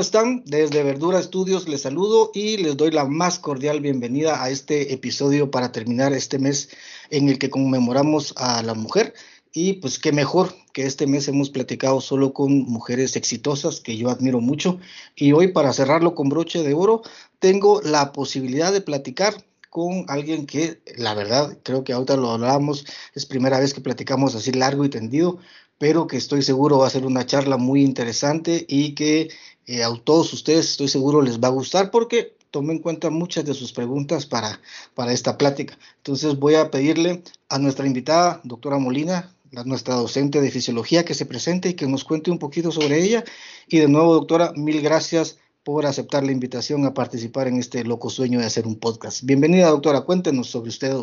¿cómo están? Desde Verdura Estudios les saludo y les doy la más cordial bienvenida a este episodio para terminar este mes en el que conmemoramos a la mujer. Y pues qué mejor que este mes hemos platicado solo con mujeres exitosas que yo admiro mucho. Y hoy para cerrarlo con broche de oro, tengo la posibilidad de platicar con alguien que la verdad creo que ahorita lo hablamos, es primera vez que platicamos así largo y tendido, pero que estoy seguro va a ser una charla muy interesante y que eh, a todos ustedes estoy seguro les va a gustar porque tomé en cuenta muchas de sus preguntas para, para esta plática. Entonces voy a pedirle a nuestra invitada, doctora Molina, la, nuestra docente de fisiología, que se presente y que nos cuente un poquito sobre ella. Y de nuevo, doctora, mil gracias por aceptar la invitación a participar en este loco sueño de hacer un podcast. Bienvenida, doctora. Cuéntenos sobre usted.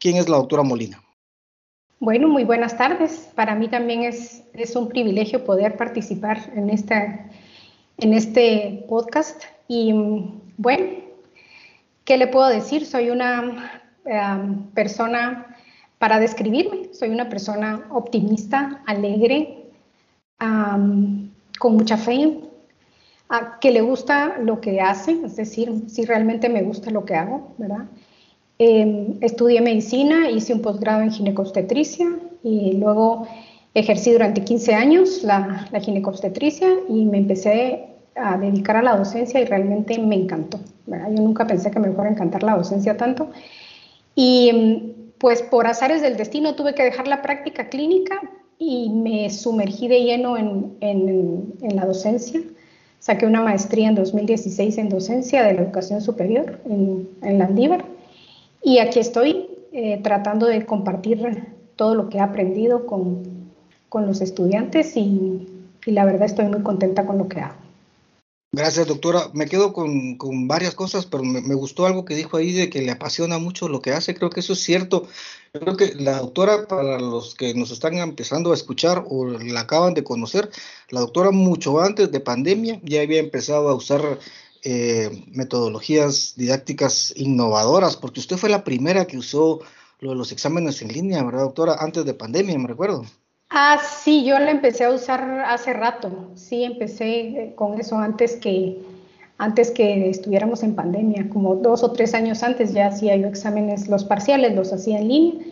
¿Quién es la doctora Molina? Bueno, muy buenas tardes. Para mí también es, es un privilegio poder participar en esta en este podcast. Y bueno, ¿qué le puedo decir? Soy una em, persona, para describirme, soy una persona optimista, alegre, con mucha fe, que le gusta lo que hace, es decir, si realmente me gusta lo que hago, ¿verdad? Em, estudié medicina, hice un posgrado en ginecobstetricia y luego ejercí durante 15 años la, la ginecobstetricia y me empecé a dedicar a la docencia y realmente me encantó. Yo nunca pensé que me fuera a encantar la docencia tanto. Y pues por azares del destino tuve que dejar la práctica clínica y me sumergí de lleno en, en, en la docencia. Saqué una maestría en 2016 en docencia de la educación superior en, en Landívar y aquí estoy eh, tratando de compartir todo lo que he aprendido con, con los estudiantes y, y la verdad estoy muy contenta con lo que hago. Gracias, doctora. Me quedo con, varias cosas, pero me, gustó algo que dijo ahí de que le apasiona mucho lo que hace. Creo que eso es cierto. Creo que la doctora, para los que nos están empezando a escuchar o la acaban de conocer, la doctora mucho antes de pandemia ya había empezado a usar eh, metodologías didácticas innovadoras, porque usted fue la primera que usó lo de los exámenes en línea, ¿verdad, doctora? Antes de pandemia, me recuerdo. Ah, sí, yo la empecé a usar hace rato. Sí, empecé eh, con eso antes que, antes que estuviéramos en pandemia, como dos o tres años antes ya hacía yo exámenes, los parciales los hacía en línea.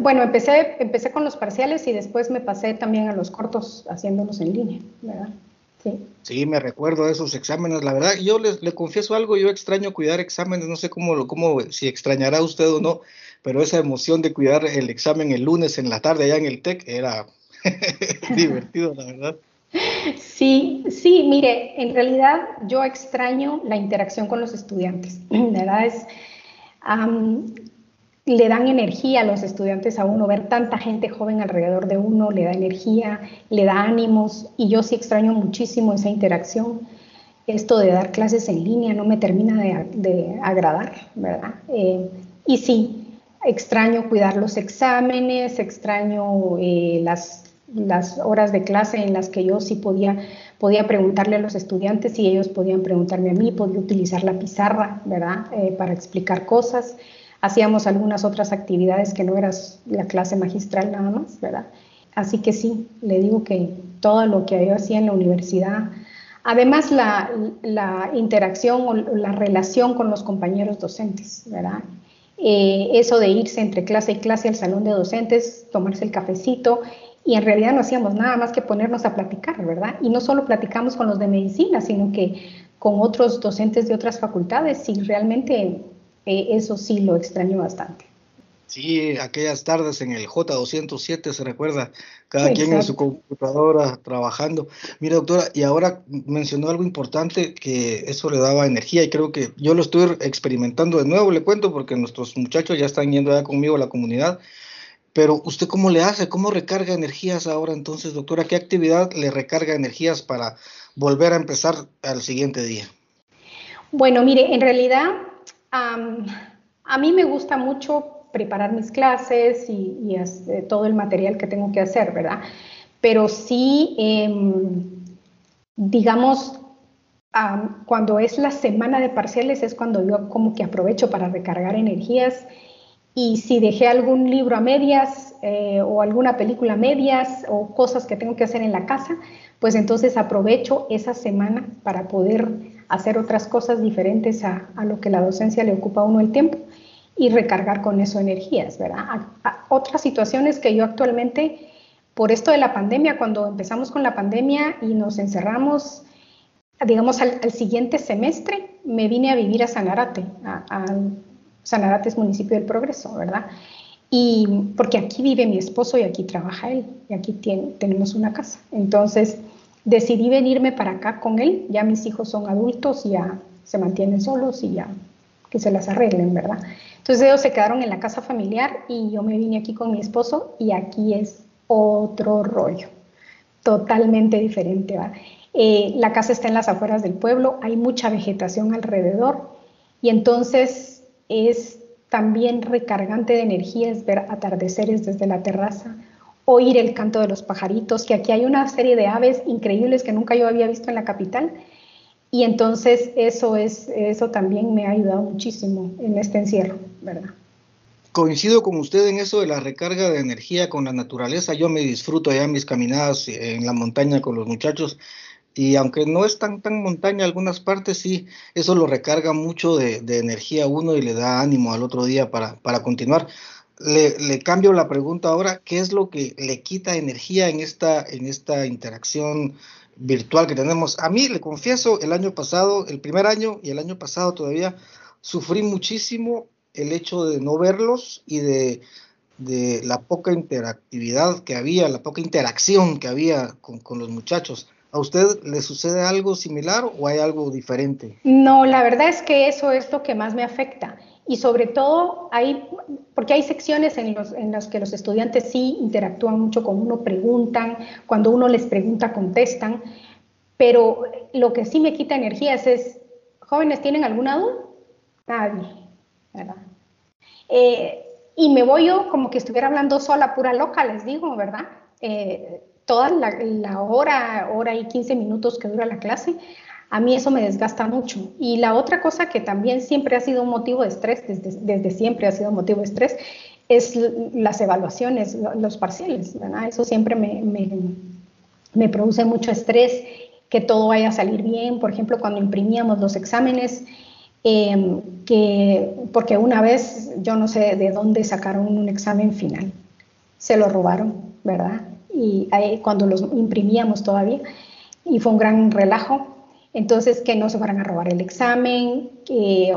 Bueno, empecé, empecé con los parciales y después me pasé también a los cortos haciéndolos en línea, ¿verdad? Sí. sí, me recuerdo de esos exámenes. La verdad, yo les, le confieso algo, yo extraño cuidar exámenes, no sé cómo, cómo, si extrañará usted o no, pero esa emoción de cuidar el examen el lunes en la tarde allá en el TEC era divertido, la verdad. Sí, sí, mire, en realidad yo extraño la interacción con los estudiantes, ¿verdad? Es, le dan energía a los estudiantes a uno, ver tanta gente joven alrededor de uno, le da energía, le da ánimos, y yo sí extraño muchísimo esa interacción. Esto de dar clases en línea no me termina de, agradar, ¿verdad? Eh, y sí, extraño cuidar los exámenes, extraño eh, las horas de clase en las que yo sí podía, podía preguntarle a los estudiantes y ellos podían preguntarme a mí, podía utilizar la pizarra, ¿verdad?, eh, para explicar cosas. Hacíamos algunas otras actividades que no era la clase magistral nada más, ¿verdad? Así que sí, le digo que todo lo que yo hacía en la universidad, además la, interacción o la relación con los compañeros docentes, ¿verdad? Eh, eso de irse entre clase y clase al salón de docentes, tomarse el cafecito y en realidad no hacíamos nada más que ponernos a platicar, ¿verdad? Y no solo platicamos con los de medicina, sino que con otros docentes de otras facultades, y realmente eh, eso sí lo extraño bastante. Sí, aquellas tardes en el J207, se recuerda, cada quien en su computadora trabajando. Mira, doctora, y ahora mencionó algo importante, que eso le daba energía, y creo que yo lo estoy experimentando de nuevo, le cuento, porque nuestros muchachos ya están yendo ya conmigo a la comunidad, pero usted cómo le hace, cómo recarga energías ahora entonces, doctora, ¿qué actividad le recarga energías para volver a empezar al siguiente día? Bueno, mire, en realidad a mí me gusta mucho preparar mis clases y, eh, todo el material que tengo que hacer, ¿verdad? Pero sí, em, digamos, cuando es la semana de parciales es cuando yo como que aprovecho para recargar energías y si dejé algún libro a medias eh, o alguna película a medias o cosas que tengo que hacer en la casa, pues entonces aprovecho esa semana para poder hacer otras cosas diferentes a, lo que la docencia le ocupa a uno el tiempo y recargar con eso energías, ¿verdad? otras situaciones que yo actualmente, por esto de la pandemia, cuando empezamos con la pandemia y nos encerramos, digamos, al, siguiente semestre, me vine a vivir a Sanarate, a, Sanarate es municipio del Progreso, ¿verdad? Y porque aquí vive mi esposo y aquí trabaja él, y aquí tenemos una casa. Entonces decidí venirme para acá con él, ya mis hijos son adultos, ya se mantienen solos y ya que se las arreglen, ¿verdad? Entonces ellos se quedaron en la casa familiar y yo me vine aquí con mi esposo y aquí es otro rollo, totalmente diferente, ¿va? Eh, la casa está en las afueras del pueblo, hay mucha vegetación alrededor y entonces es también recargante de energías ver atardeceres desde la terraza, oír el canto de los pajaritos, que aquí hay una serie de aves increíbles que nunca yo había visto en la capital. Y entonces eso, es, eso también me ha ayudado muchísimo en este encierro, ¿verdad? Coincido con usted en eso de la recarga de energía con la naturaleza. Yo me disfruto allá mis caminadas en la montaña con los muchachos y aunque no es tan, tan montaña algunas partes, sí, eso lo recarga mucho de, energía a uno y le da ánimo al otro día para, para continuar. Le, cambio la pregunta ahora, ¿qué es lo que le quita energía en esta, en esta interacción virtual que tenemos? A mí, le confieso, el año pasado, el primer año y el año pasado todavía, sufrí muchísimo el hecho de no verlos y de, la poca interactividad que había, la poca interacción que había con los muchachos. ¿A usted le sucede algo similar o hay algo diferente? No, la verdad es que eso es lo que más me afecta. Y sobre todo, hay, porque hay secciones en, los, en las que los estudiantes sí interactúan mucho con uno, preguntan, cuando uno les pregunta contestan, pero lo que sí me quita energías es, jóvenes, ¿tienen alguna duda? Nadie, ¿verdad? Eh, y me voy yo como que estuviera hablando sola, pura loca, les digo, ¿verdad? Eh, toda la, hora, hora y 15 minutos que dura la clase, a mí eso me desgasta mucho. Y la otra cosa que también siempre ha sido un motivo de estrés, desde, siempre ha sido motivo de estrés, es las evaluaciones, los parciales. Eso siempre me, me, me produce mucho estrés, que todo vaya a salir bien. Por ejemplo, cuando imprimíamos los exámenes, em, que, porque una vez yo no sé de dónde sacaron un examen final, se lo robaron, ¿verdad? y cuando los imprimíamos todavía, y fue un gran relajo. Entonces, que no se fueran a robar el examen, que,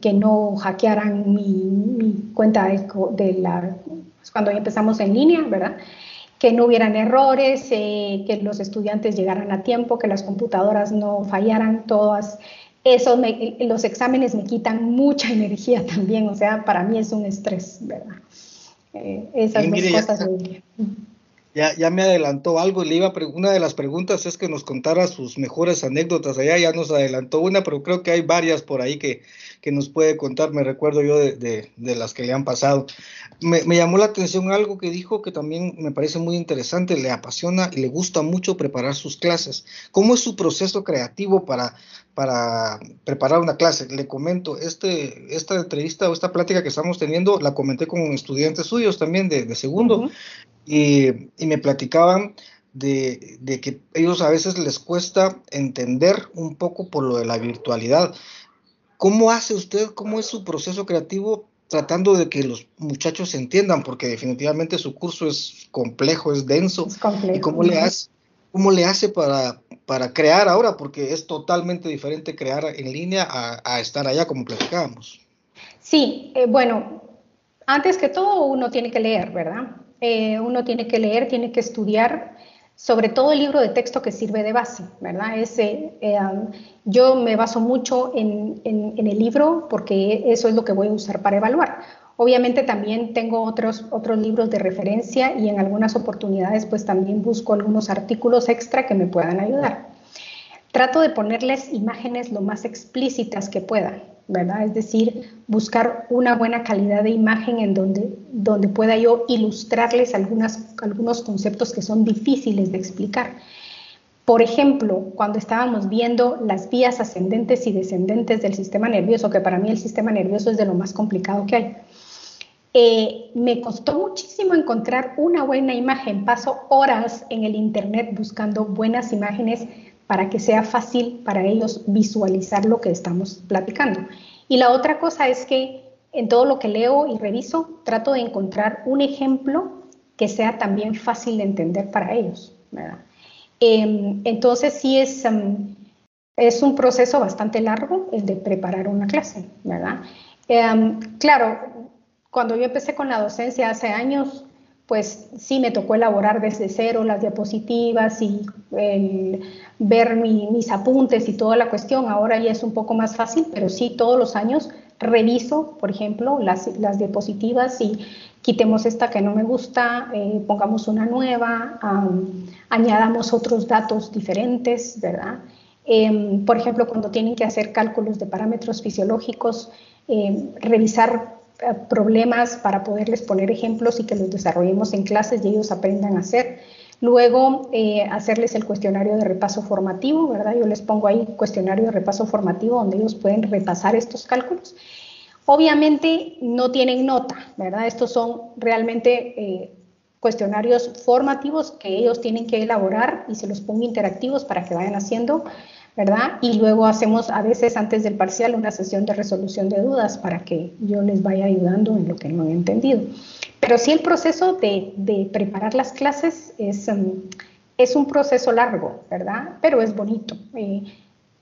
que no hackearan mi, cuenta de, la, pues, cuando empezamos en línea, ¿verdad? Que no hubieran errores, eh, que los estudiantes llegaran a tiempo, que las computadoras no fallaran todas. Eso los exámenes me quitan mucha energía también, o sea, para mí es un estrés, ¿verdad? Eh, esas dos cosas. Ya, ya me adelantó algo, le iba una de las preguntas es que nos contara sus mejores anécdotas allá, ya nos adelantó una, pero creo que hay varias por ahí que, que nos puede contar, me recuerdo yo de, de, las que le han pasado. Me, me, llamó la atención algo que dijo que también me parece muy interesante, le apasiona y le gusta mucho preparar sus clases. ¿Cómo es su proceso creativo para, para preparar una clase? Le comento, este, esta entrevista o esta plática que estamos teniendo la comenté con estudiantes suyos también de, de segundo y, me platicaban de, que ellos a veces les cuesta entender un poco por lo de la virtualidad. ¿Cómo hace usted, cómo es su proceso creativo tratando de que los muchachos se entiendan? Porque definitivamente su curso es complejo, es denso. ¿Y cómo le hace, cómo le hace para, para crear ahora? Porque es totalmente diferente crear en línea a, estar allá como platicábamos. Sí, eh, bueno, antes que todo uno tiene que leer, ¿verdad? Eh, uno tiene que leer, tiene que estudiar, sobre todo el libro de texto que sirve de base, ¿verdad? Ese, eh, yo me baso mucho en, el libro porque eso es lo que voy a usar para evaluar. Obviamente también tengo otros, otros libros de referencia y en algunas oportunidades pues también busco algunos artículos extra que me puedan ayudar. Trato de ponerles imágenes lo más explícitas que pueda, Es decir, buscar una buena calidad de imagen en donde, donde pueda yo ilustrarles algunas, algunos conceptos que son difíciles de explicar. Por ejemplo, cuando estábamos viendo las vías ascendentes y descendentes del sistema nervioso, que para mí el sistema nervioso es de lo más complicado que hay, Eh, me costó muchísimo encontrar una buena imagen. Paso horas en el Internet buscando buenas imágenes para que sea fácil para ellos visualizar lo que estamos platicando. Y la otra cosa es que en todo lo que leo y reviso, trato de encontrar un ejemplo que sea también fácil de entender para ellos. Em, entonces sí es, em, es un proceso bastante largo el de preparar una clase, ¿verdad? Em, claro, cuando yo empecé con la docencia hace años, pues sí me tocó elaborar desde cero las diapositivas y ver mis apuntes y toda la cuestión. Ahora ya es un poco más fácil, pero sí todos los años reviso, por ejemplo, las, diapositivas y quitemos esta que no me gusta, eh, pongamos una nueva, añadamos otros datos diferentes, ¿verdad? Em, por ejemplo, cuando tienen que hacer cálculos de parámetros fisiológicos, em, revisar problemas para poderles poner ejemplos y que los desarrollemos en clases y ellos aprendan a hacer. Luego, eh, hacerles el cuestionario de repaso formativo, ¿verdad? Yo les pongo ahí cuestionario de repaso formativo donde ellos pueden repasar estos cálculos. Obviamente no tienen nota, ¿verdad? Estos son realmente eh, cuestionarios formativos que ellos tienen que elaborar y se los pongo interactivos para que vayan haciendo Y luego hacemos a veces antes del parcial una sesión de resolución de dudas para que yo les vaya ayudando en lo que no han entendido. Pero sí el proceso de, preparar las clases es, um, es, un proceso largo, ¿verdad? Pero es bonito. Eh,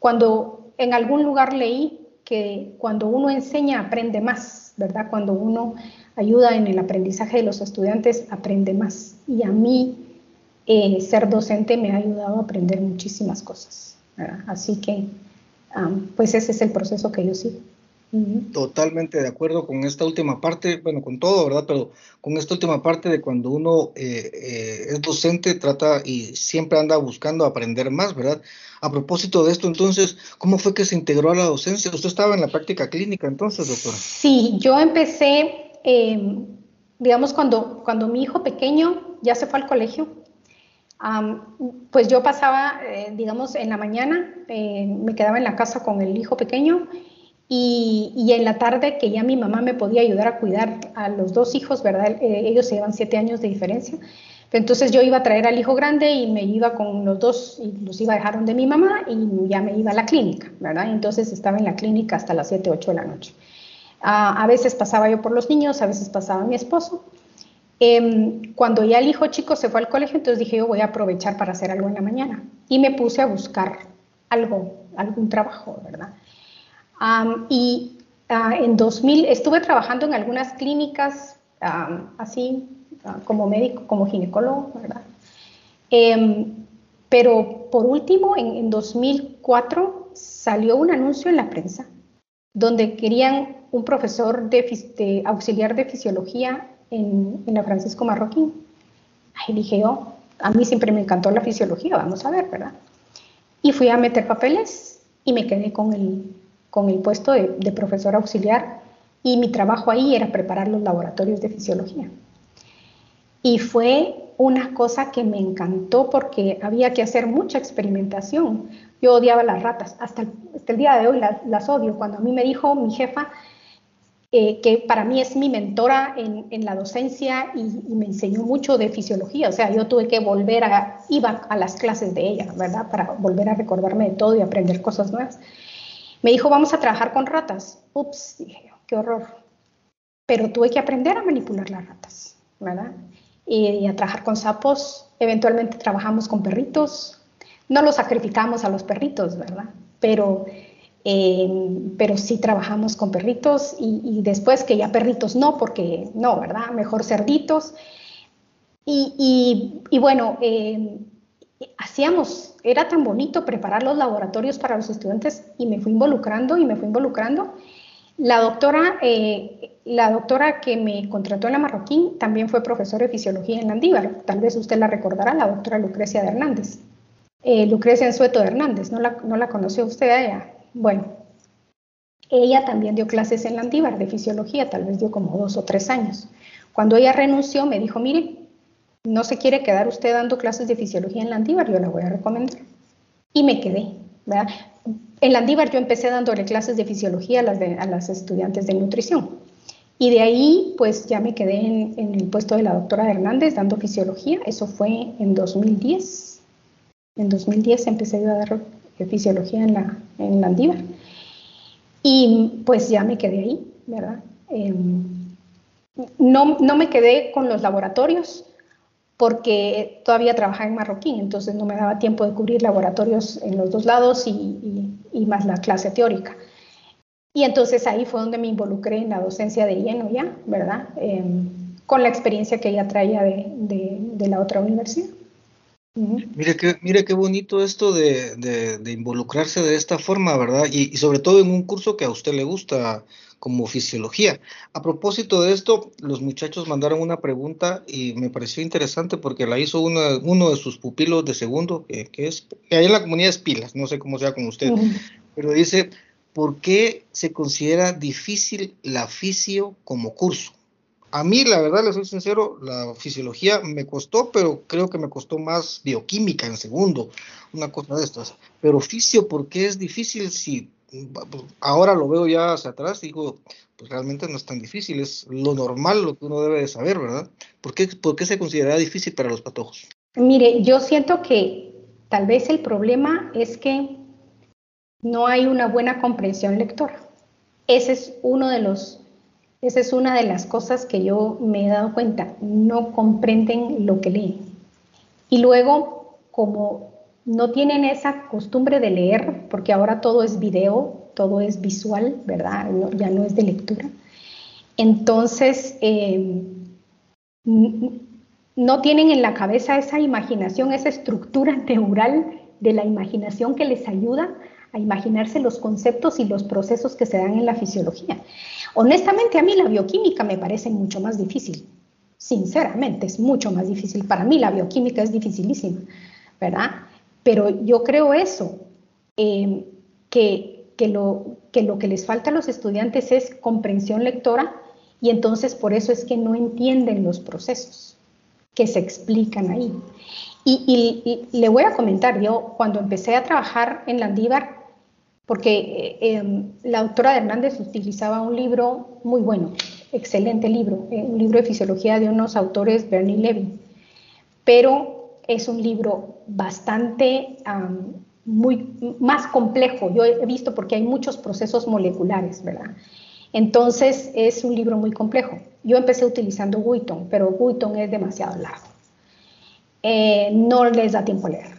cuando en algún lugar leí que cuando uno enseña aprende más, ¿verdad? Cuando uno ayuda en el aprendizaje de los estudiantes aprende más. Y a mí eh, ser docente me ha ayudado a aprender muchísimas cosas. Así que, pues ese es el proceso que yo sigo. Totalmente de acuerdo con esta última parte, bueno, con todo, ¿verdad? Pero con esta última parte de cuando uno eh, eh, es docente, trata y siempre anda buscando aprender más, ¿verdad? A propósito de esto, entonces, ¿cómo fue que se integró a la docencia? ¿Usted estaba en la práctica clínica entonces, doctora? Sí, yo empecé, em, digamos, cuando, cuando mi hijo pequeño ya se fue al colegio, pues yo pasaba, eh, digamos, en la mañana, eh, me quedaba en la casa con el hijo pequeño y, en la tarde que ya mi mamá me podía ayudar a cuidar a los dos hijos, ¿verdad? Eh, ellos se llevan siete años de diferencia. Entonces yo iba a traer al hijo grande y me iba con los dos y los iba a dejar donde mi mamá y ya me iba a la clínica, ¿verdad? Entonces estaba en la clínica hasta las 7, 8 de la noche. a veces pasaba yo por los niños, a veces pasaba mi esposo. Em, cuando ya el hijo chico se fue al colegio, entonces dije yo voy a aprovechar para hacer algo en la mañana y me puse a buscar algo, algún trabajo, ¿verdad? y ah, en 2000 estuve trabajando en algunas clínicas así ah, como médico, como ginecólogo, ¿verdad? Em, pero por último, en, en 2004 salió un anuncio en la prensa donde querían un profesor de auxiliar de fisiología en, la Francisco Marroquín. Ahí dije yo, a mí siempre me encantó la fisiología, vamos a ver, ¿verdad? Y fui a meter papeles y me quedé con el, con el puesto de, de profesor auxiliar y mi trabajo ahí era preparar los laboratorios de fisiología. Y fue una cosa que me encantó porque había que hacer mucha experimentación. Yo odiaba las ratas, hasta el, hasta el día de hoy las, las, odio. Cuando a mí me dijo mi jefa, eh, que para mí es mi mentora en, la docencia y, me enseñó mucho de fisiología. O sea, yo tuve que volver a, iba a las clases de ella, ¿verdad? Para volver a recordarme de todo y aprender cosas nuevas. Me dijo, vamos a trabajar con ratas. Ups, dije qué horror. Pero tuve que aprender a manipular las ratas, ¿verdad? Y, a trabajar con sapos. Eventualmente trabajamos con perritos. No los sacrificamos a los perritos, ¿verdad? Pero Em, pero sí trabajamos con perritos y, después que ya perritos no, porque no, ¿verdad? Mejor cerditos. Y, bueno, em, hacíamos, era tan bonito preparar los laboratorios para los estudiantes y me fui involucrando y me fui involucrando. La doctora, eh, la doctora que me contrató en la Marroquín también fue profesora de fisiología en Landívar. Tal vez usted la recordará, la doctora Lucrecia de Hernández. Eh, Lucrecia Ensueto de Hernández, ¿no la, no la conoció usted a ella? Bueno, ella también dio clases en Landívar de fisiología, tal vez dio como dos o tres años. Cuando ella renunció, me dijo, mire, no se quiere quedar usted dando clases de fisiología en Landívar, yo la voy a recomendar. Y me quedé. En Landívar yo empecé dándole clases de fisiología a las, estudiantes de nutrición. Y de ahí, pues ya me quedé en, el puesto de la doctora Hernández dando fisiología. Eso fue en 2010. En 2010 empecé a dar fisiología en la, en Landívar. Y pues ya me quedé ahí, ¿verdad? Em, no, no me quedé con los laboratorios porque todavía trabajaba en Marroquín, entonces no me daba tiempo de cubrir laboratorios en los dos lados y, y más la clase teórica. Y entonces ahí fue donde me involucré en la docencia de lleno ya, ¿verdad? Em, con la experiencia que ella traía de, de, la otra universidad. Mire, qué, mire qué bonito esto de, de involucrarse de esta forma, ¿verdad? Y, y, sobre todo en un curso que a usted le gusta, como fisiología. A propósito de esto, los muchachos mandaron una pregunta y me pareció interesante porque la hizo uno de sus pupilos de segundo, que, es, que ahí en la comunidad es pilas, no sé cómo sea con usted, pero dice, ¿por qué se considera difícil la fisio como curso? A mí, la verdad, le soy sincero, la fisiología me costó, pero creo que me costó más bioquímica en segundo, una cosa de estas. Pero fisio, ¿por qué es difícil si ahora lo veo ya hacia atrás digo, pues realmente no es tan difícil, es lo normal, lo que uno debe de saber, ¿verdad? ¿Por qué, por qué se considera difícil para los patojos? Mire, yo siento que tal vez el problema es que no hay una buena comprensión lectora. Ese es uno de los, esa es una de las cosas que yo me he dado cuenta. No comprenden lo que leen. Y luego, como no tienen esa costumbre de leer, porque ahora todo es video, todo es visual, ¿verdad? ya no es de lectura. Entonces, eh, no tienen en la cabeza esa imaginación, esa estructura neural de la imaginación que les ayuda a imaginarse los conceptos y los procesos que se dan en la fisiología. Honestamente, a mí la bioquímica me parece mucho más difícil. Sinceramente, es mucho más difícil. Para mí la bioquímica es dificilísima, ¿verdad? Pero yo creo eso, em, que, que, lo, que lo que les falta a los estudiantes es comprensión lectora y entonces por eso es que no entienden los procesos que se explican ahí. Y, y, le voy a comentar, yo cuando empecé a trabajar en Landívar, porque eh, em, la autora Hernández utilizaba un libro muy bueno, excelente libro, eh, un libro de fisiología de unos autores, Bernie Levy, pero es un libro bastante muy más complejo. Yo he visto porque hay muchos procesos moleculares, ¿verdad? Entonces es un libro muy complejo. Yo empecé utilizando Wheaton, pero Wheaton es demasiado largo. Eh, no les da tiempo a leer.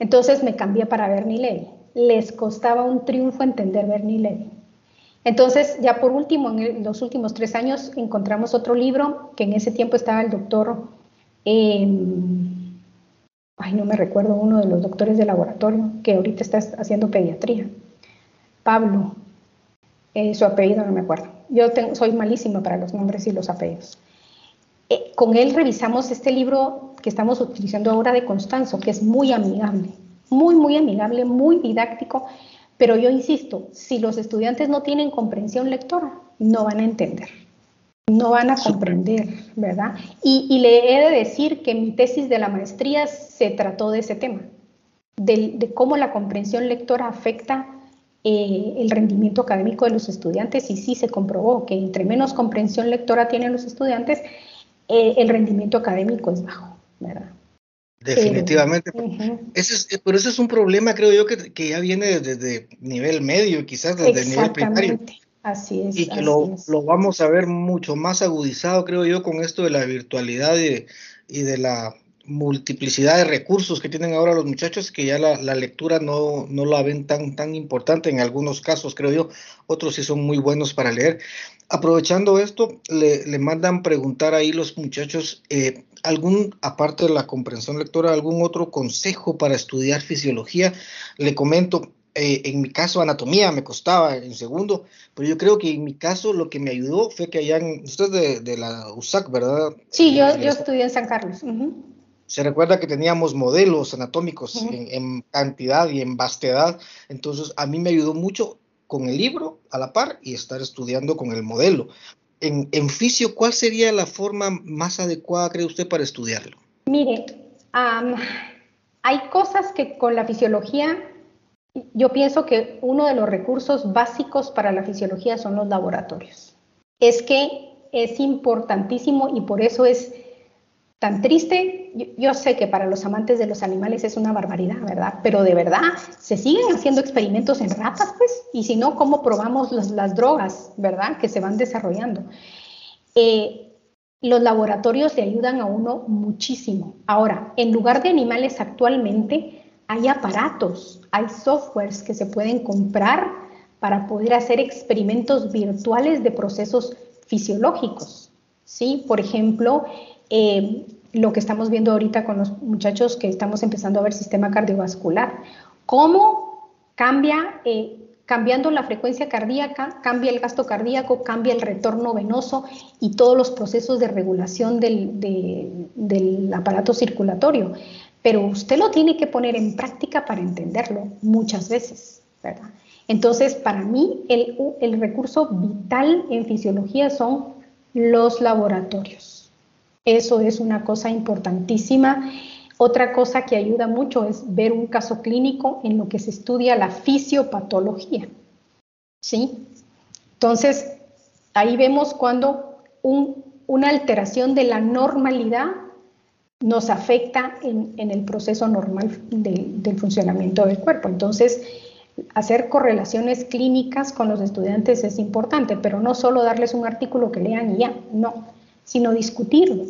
Entonces me cambié para Bernie Levy les costaba un triunfo entender Bernie Levy. Entonces, ya por último, en los últimos tres años encontramos otro libro que en ese tiempo estaba el doctor, em, ay, no me recuerdo, uno de los doctores de laboratorio que ahorita está haciendo pediatría, Pablo, eh, su apellido no me acuerdo. Yo soy malísima para los nombres y los apellidos. Eh, con él revisamos este libro que estamos utilizando ahora de Constanzo, que es muy amigable muy, muy amigable, muy didáctico, pero yo insisto, si los estudiantes no tienen comprensión lectora, no van a entender, no van a comprender, ¿verdad? Y, le he de decir que mi tesis de la maestría se trató de ese tema, de, cómo la comprensión lectora afecta eh, el rendimiento académico de los estudiantes y sí se comprobó que entre menos comprensión lectora tienen los estudiantes, eh, el rendimiento académico es bajo, ¿verdad? Definitivamente. ese es, pero ese es un problema, creo yo, que, que ya viene desde nivel medio, quizás desde el nivel primario. Así es. Y que lo, lo, vamos a ver mucho más agudizado, creo yo, con esto de la virtualidad y, y de la multiplicidad de recursos que tienen ahora los muchachos, que ya la, la, lectura no, no la ven tan, tan importante en algunos casos, creo yo, otros sí son muy buenos para leer. Aprovechando esto, le, le mandan preguntar ahí los muchachos, eh, algún, aparte de la comprensión lectora, algún otro consejo para estudiar fisiología. Le comento, eh, en mi caso anatomía me costaba en segundo, pero yo creo que en mi caso lo que me ayudó fue que allá, usted de, de la USAC, ¿verdad? Sí, yo, yo estudié en San Carlos. Se recuerda que teníamos modelos anatómicos en, en, cantidad y en vastedad, entonces a mí me ayudó mucho con el libro a la par y estar estudiando con el modelo en, fisio, ¿cuál sería la forma más adecuada, cree usted, para estudiarlo? Mire, hay cosas que con la fisiología, yo pienso que uno de los recursos básicos para la fisiología son los laboratorios. Es que es importantísimo y por eso es tan triste. Yo, sé que para los amantes de los animales es una barbaridad, ¿verdad? Pero de verdad, se siguen haciendo experimentos en ratas, pues, y si no, ¿cómo probamos las, drogas, ¿verdad? Que se van desarrollando. Eh, los laboratorios le ayudan a uno muchísimo. Ahora, en lugar de animales actualmente, hay aparatos, hay softwares que se pueden comprar para poder hacer experimentos virtuales de procesos fisiológicos. ¿sí? Por ejemplo, eh, lo que estamos viendo ahorita con los muchachos que estamos empezando a ver sistema cardiovascular. ¿Cómo cambia, eh, cambiando la frecuencia cardíaca, cambia el gasto cardíaco, cambia el retorno venoso y todos los procesos de regulación del, aparato circulatorio? Pero usted lo tiene que poner en práctica para entenderlo muchas veces, ¿verdad? Entonces, para mí, el, el recurso vital en fisiología son los laboratorios. Eso es una cosa importantísima. Otra cosa que ayuda mucho es ver un caso clínico en lo que se estudia la fisiopatología. ¿Sí? Entonces, ahí vemos cuando una alteración de la normalidad nos afecta en, el proceso normal del funcionamiento del cuerpo. Entonces, hacer correlaciones clínicas con los estudiantes es importante, pero no solo darles un artículo que lean y ya, no, sino discutirlo.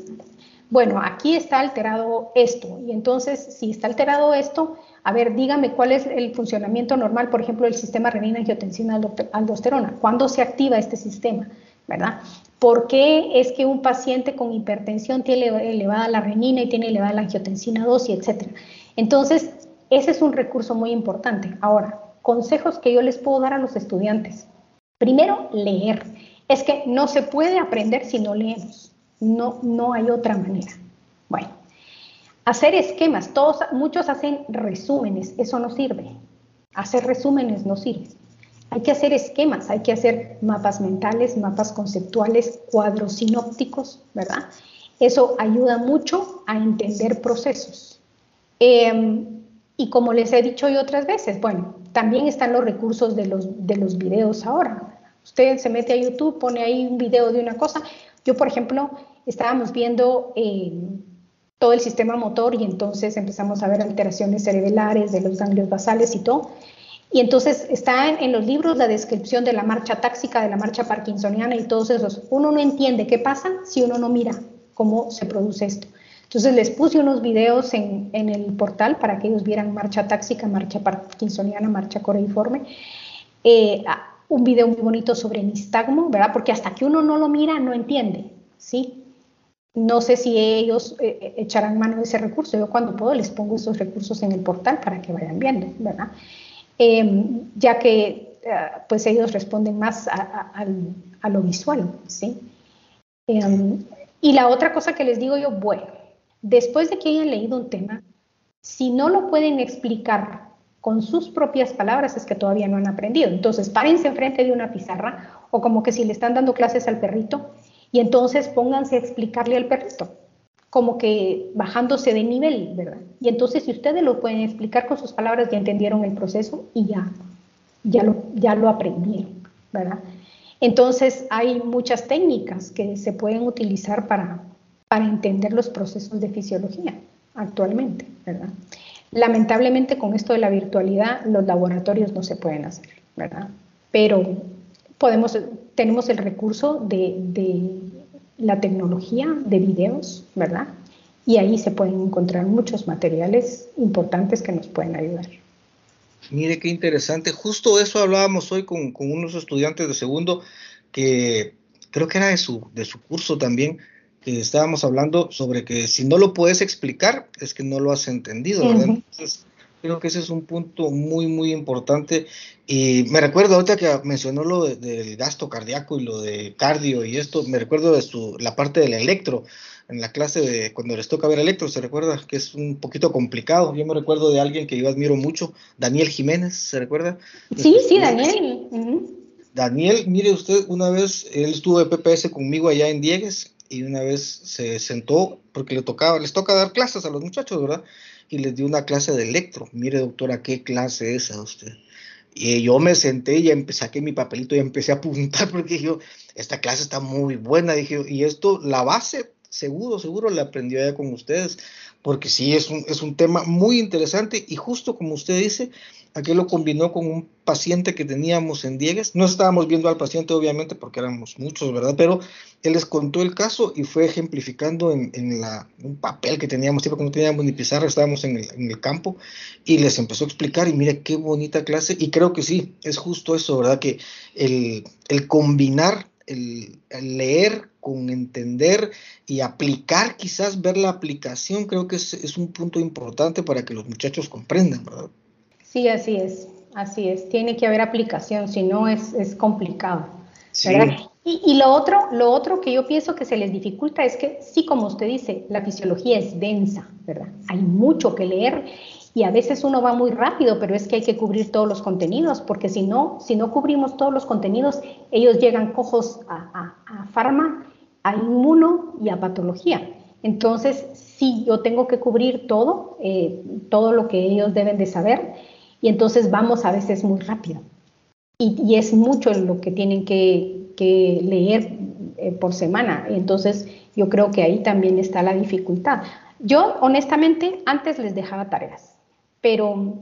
Bueno, aquí está alterado esto, y entonces si está alterado esto, a ver, dígame cuál es el funcionamiento normal, por ejemplo, del sistema renina-angiotensina-aldosterona. ¿Cuándo se activa este sistema? ¿Verdad? ¿Por qué es que un paciente con hipertensión tiene elevada la renina y tiene elevada la angiotensina 2 y etcétera? Entonces, ese es un recurso muy importante. Ahora, consejos que yo les puedo dar a los estudiantes. Primero, leer. Es que no se puede aprender si no leemos. No, no hay otra manera. Bueno, hacer esquemas. Todos, muchos hacen resúmenes. Eso no sirve. Hacer resúmenes no sirve. Hay que hacer esquemas, hay que hacer mapas mentales, mapas conceptuales, cuadros sinópticos, ¿verdad? Eso ayuda mucho a entender procesos. Em, y como les he dicho yo otras veces, bueno, también están los recursos de los, de los videos ahora. Usted se mete a YouTube, pone ahí un video de una cosa. Yo, por ejemplo, estábamos viendo eh, todo el sistema motor y entonces empezamos a ver alteraciones cerebrales de los ganglios basales y todo. Y entonces está en, en, los libros la descripción de la marcha táxica, de la marcha parkinsoniana y todos esos. Uno no entiende qué pasa si uno no mira cómo se produce esto. Entonces les puse unos videos en, el portal para que ellos vieran marcha táxica, marcha parkinsoniana, marcha coreiforme. Eh, un video muy bonito sobre nistagmo, ¿verdad? Porque hasta que uno no lo mira, no entiende, ¿sí? No sé si ellos eh, eh, echarán mano de ese recurso. Yo cuando puedo les pongo esos recursos en el portal para que vayan viendo, ¿verdad? Em, ya que pues ellos responden más a, a lo visual, ¿sí? Em, y la otra cosa que les digo yo, bueno, después de que hayan leído un tema, si no lo pueden explicar con sus propias palabras, es que todavía no han aprendido. Entonces, párense enfrente de una pizarra o como que si le están dando clases al perrito y entonces pónganse a explicarle al perrito, como que bajándose de nivel, ¿verdad? Y entonces, si ustedes lo pueden explicar con sus palabras, ya entendieron el proceso y ya, ya lo, ya lo aprendieron, ¿verdad? Entonces, hay muchas técnicas que se pueden utilizar para, para entender los procesos de fisiología actualmente, ¿verdad? Lamentablemente con esto de la virtualidad los laboratorios no se pueden hacer, ¿verdad? Pero podemos, tenemos el recurso de, de la tecnología de videos, ¿verdad? Y ahí se pueden encontrar muchos materiales importantes que nos pueden ayudar. Mire qué interesante. Justo eso hablábamos hoy con, con unos estudiantes de segundo que creo que era de su, de su curso también, que estábamos hablando sobre que si no lo puedes explicar, es que no lo has entendido, ¿verdad? Entonces, creo que ese es un punto muy, muy importante. Y me recuerdo ahorita que mencionó lo del gasto cardíaco y lo de cardio y esto, me recuerdo de su, la parte del electro, en la clase de cuando les toca ver electro, se recuerda que es un poquito complicado. Yo me recuerdo de alguien que yo admiro mucho, Daniel Jiménez, ¿se recuerda? Sí, sí, Daniel. Daniel, mire usted, una vez él estuvo de PPS conmigo allá en Diegues y una vez se sentó, porque le tocaba, les toca dar clases a los muchachos, ¿verdad? Y les dio una clase de electro. Mire, doctora, qué clase es a usted. Y yo me senté y empecé, saqué mi papelito y empecé a apuntar porque yo, esta clase está muy buena, dije, y esto, la base, seguro, seguro la aprendió ya con ustedes, porque sí, es un, es un tema muy interesante y justo como usted dice, Aquí lo combinó con un paciente que teníamos en Diegues. No estábamos viendo al paciente, obviamente, porque éramos muchos, ¿verdad? Pero él les contó el caso y fue ejemplificando en, la, un papel que teníamos, tipo que no teníamos ni pizarra, estábamos en el, campo, y les empezó a explicar, y mire qué bonita clase. Y creo que sí, es justo eso, ¿verdad? Que el, combinar, el, el leer con entender y aplicar, quizás ver la aplicación, creo que es, es un punto importante para que los muchachos comprendan, ¿verdad? Sí, así es, así es. Tiene que haber aplicación, si no es, es complicado. Y, y, lo, otro, lo otro que yo pienso que se les dificulta es que, sí, como usted dice, la fisiología es densa, ¿verdad? Hay mucho que leer y a veces uno va muy rápido, pero es que hay que cubrir todos los contenidos, porque si no, si no cubrimos todos los contenidos, ellos llegan cojos a, a, a farma, a inmuno y a patología. Entonces, sí, yo tengo que cubrir todo, eh, todo lo que ellos deben de saber y entonces vamos a veces muy rápido. Y, es mucho lo que tienen que, leer eh, por semana. Entonces yo creo que ahí también está la dificultad. Yo honestamente antes les dejaba tareas, pero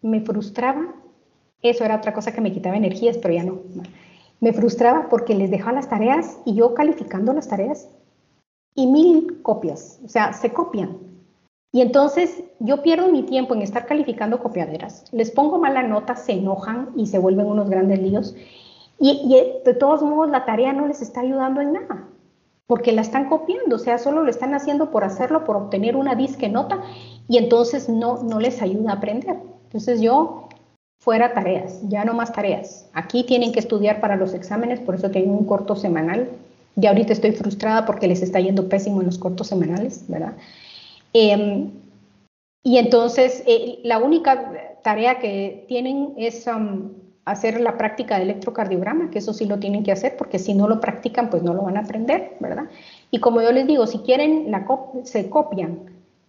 me frustraba. Eso era otra cosa que me quitaba energías, pero ya no. Me frustraba porque les dejaba las tareas y yo calificando las tareas y mil copias, o sea, se copian. Y entonces yo pierdo mi tiempo en estar calificando copiaderas, les pongo mala nota, se enojan y se vuelven unos grandes líos. Y, de todos modos la tarea no les está ayudando en nada, porque la están copiando, o sea, solo lo están haciendo por hacerlo, por obtener una disque nota, y entonces no, no les ayuda a aprender. Entonces yo, fuera tareas, ya no más tareas. Aquí tienen que estudiar para los exámenes, por eso hay un corto semanal. Ya ahorita estoy frustrada porque les está yendo pésimo en los cortos semanales, ¿verdad? Em, y entonces, eh, la única tarea que tienen es um, hacer la práctica de electrocardiograma, que eso sí lo tienen que hacer, porque si no lo practican, pues no lo van a aprender, ¿verdad? Y como yo les digo, si quieren, se copian,